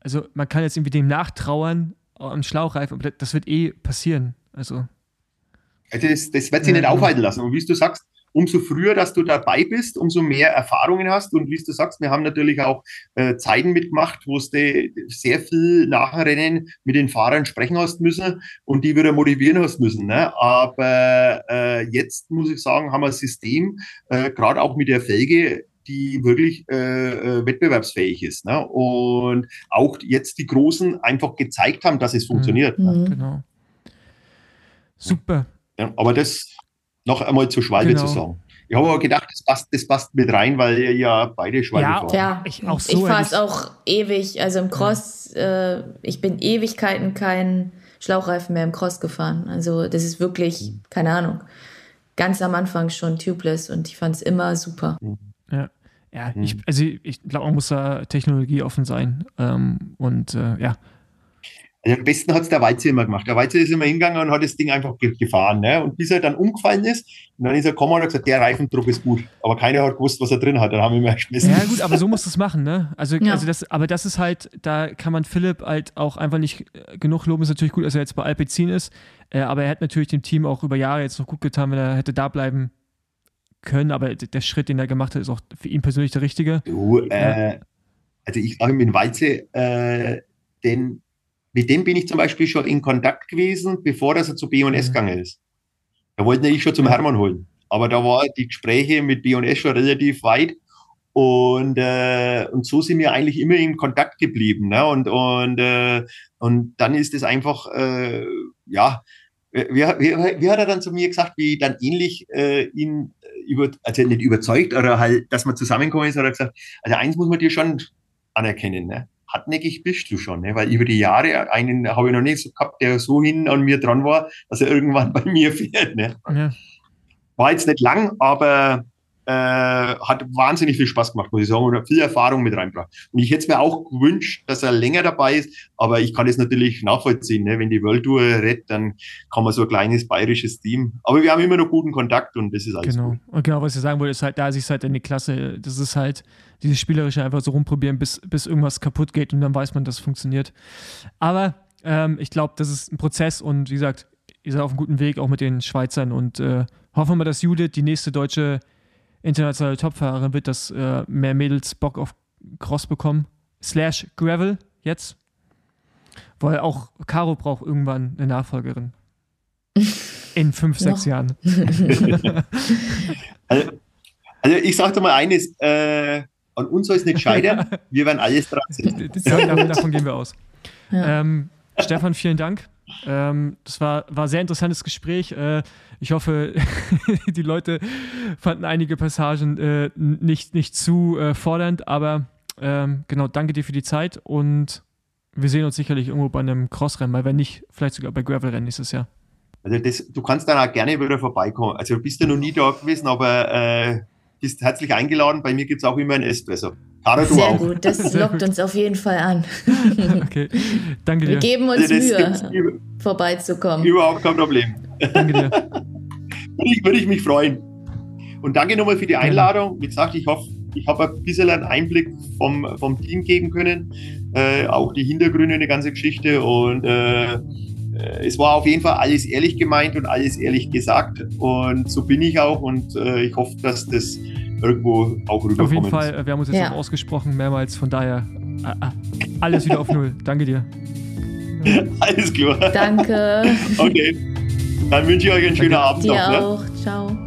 Also, man kann jetzt irgendwie dem nachtrauern am Schlauchreifen, aber das wird eh passieren. Also. also das, das wird sich ja, nicht genau. aufhalten lassen. Und wie du sagst, umso früher, dass du dabei bist, umso mehr Erfahrungen hast. Und wie du sagst, wir haben natürlich auch äh, Zeiten mitgemacht, wo du sehr viel Nachrennen mit den Fahrern sprechen hast müssen und die wieder motivieren hast müssen. Ne? Aber äh, jetzt muss ich sagen, haben wir ein System, äh, gerade auch mit der Felge, die wirklich äh, äh, wettbewerbsfähig ist. Ne? Und auch jetzt die Großen einfach gezeigt haben, dass es funktioniert. Mhm. Ne? Genau. Super. Ja, aber das, noch einmal zur Schwalbe genau. zu sagen. Ich habe aber gedacht, das passt, das passt mit rein, weil ihr ja beide Schwalbe ja, fahren. Ja, ich, auch so ich fahre es auch ewig. Also im Cross, ja. äh, ich bin Ewigkeiten kein Schlauchreifen mehr im Cross gefahren. Also das ist wirklich, keine Ahnung, ganz am Anfang schon tubeless und ich fand es immer super. Ja. Ja, ich, also ich glaube, man muss da Technologie offen sein. Ähm, und äh, ja, also am besten hat es der Weize immer gemacht. Der Weize ist immer hingegangen und hat das Ding einfach gefahren. Ne? Und bis er dann umgefallen ist, und dann ist er gekommen und hat gesagt, der Reifendruck ist gut. Aber keiner hat gewusst, was er drin hat. Dann haben wir immer geschmissen. Ja gut, aber so muss es machen. Ne? Also, ja. also das, aber das ist halt, da kann man Philipp halt auch einfach nicht äh, genug loben. Ist natürlich gut, dass er jetzt bei Alpecin ist. Äh, aber er hat natürlich dem Team auch über Jahre jetzt noch gut getan, wenn er hätte da bleiben können. Aber der Schritt, den er gemacht hat, ist auch für ihn persönlich der richtige. Du, äh, also ich sage mit Weize, äh, den mit dem bin ich zum Beispiel schon in Kontakt gewesen, bevor er zu B&S mhm. gegangen ist. Da wollten ich schon zum Hermann holen. Aber da waren die Gespräche mit B&S schon relativ weit. Und, äh, und so sind wir eigentlich immer in Kontakt geblieben. Ne? Und, und, äh, und dann ist es einfach, äh, ja, wie, wie, wie hat er dann zu mir gesagt, wie dann ähnlich äh, ihn über, also nicht überzeugt oder halt, dass man zusammenkommen ist, hat er gesagt, also eins muss man dir schon anerkennen, ne? Hartnäckig bist du schon, ne? weil über die Jahre einen habe ich noch nicht so gehabt, der so hin an mir dran war, dass er irgendwann [LAUGHS] bei mir fährt. Ne? Ja. War jetzt nicht lang, aber äh, hat wahnsinnig viel Spaß gemacht, muss ich sagen, und hat viel Erfahrung mit reingebracht. Und ich hätte es mir auch gewünscht, dass er länger dabei ist, aber ich kann es natürlich nachvollziehen. Ne? Wenn die World Tour redet, dann kann man so ein kleines bayerisches Team. Aber wir haben immer noch guten Kontakt und das ist alles Genau. Gut. Und genau, was ich sagen wollte, ist halt, da ist es halt eine Klasse, das ist halt dieses Spielerische einfach so rumprobieren, bis, bis irgendwas kaputt geht und dann weiß man, dass es funktioniert. Aber ähm, ich glaube, das ist ein Prozess und wie gesagt, ihr seid auf einem guten Weg, auch mit den Schweizern und äh, hoffen wir, dass Judith die nächste deutsche internationale Topfahrerin wird, dass äh, mehr Mädels Bock auf Cross bekommen. Slash Gravel jetzt. Weil auch Caro braucht irgendwann eine Nachfolgerin. [LAUGHS] In fünf, sechs Jahren. [LAUGHS] also, also, ich sage dir mal eines, äh, an uns soll es nicht scheitern, [LAUGHS] wir werden alles dran setzen. davon, davon gehen wir aus. Ja. Ähm, Stefan, vielen Dank. Ähm, das war, war ein sehr interessantes Gespräch. Äh, ich hoffe, [LAUGHS] die Leute fanden einige Passagen äh, nicht, nicht zu äh, fordernd, aber ähm, genau, danke dir für die Zeit und wir sehen uns sicherlich irgendwo bei einem Crossrennen, weil wenn nicht, vielleicht sogar bei Gravelrennen nächstes Jahr. Also das, du kannst dann auch gerne wieder vorbeikommen. Also du bist ja noch nie da gewesen, aber äh, bist herzlich eingeladen. Bei mir gibt es auch immer ein Espresso. Tara, Sehr auch. gut, das lockt uns auf jeden Fall an. [LAUGHS] okay, danke dir. Wir geben uns das Mühe, vorbeizukommen. Überhaupt kein Problem. Danke dir. [LAUGHS] würde, ich, mich freuen. Und danke nochmal für die Einladung. Wie gesagt, ich hoffe, ich habe ein bisschen einen Einblick vom, vom Team geben können. Äh, auch die Hintergründe, eine ganze Geschichte. Und äh, es war auf jeden Fall alles ehrlich gemeint und alles ehrlich gesagt. Und so bin ich auch und äh, ich hoffe, dass das irgendwo auch rüberkommt. Auf jeden Fall, äh, wir haben uns jetzt ja. auch ausgesprochen, mehrmals, von daher äh, alles wieder auf Null. [LAUGHS] Danke dir. alles klar. Danke. [LAUGHS] Okay. Dann wünsche ich euch einen schönen Abend Dir noch. Ne? auch. Ciao.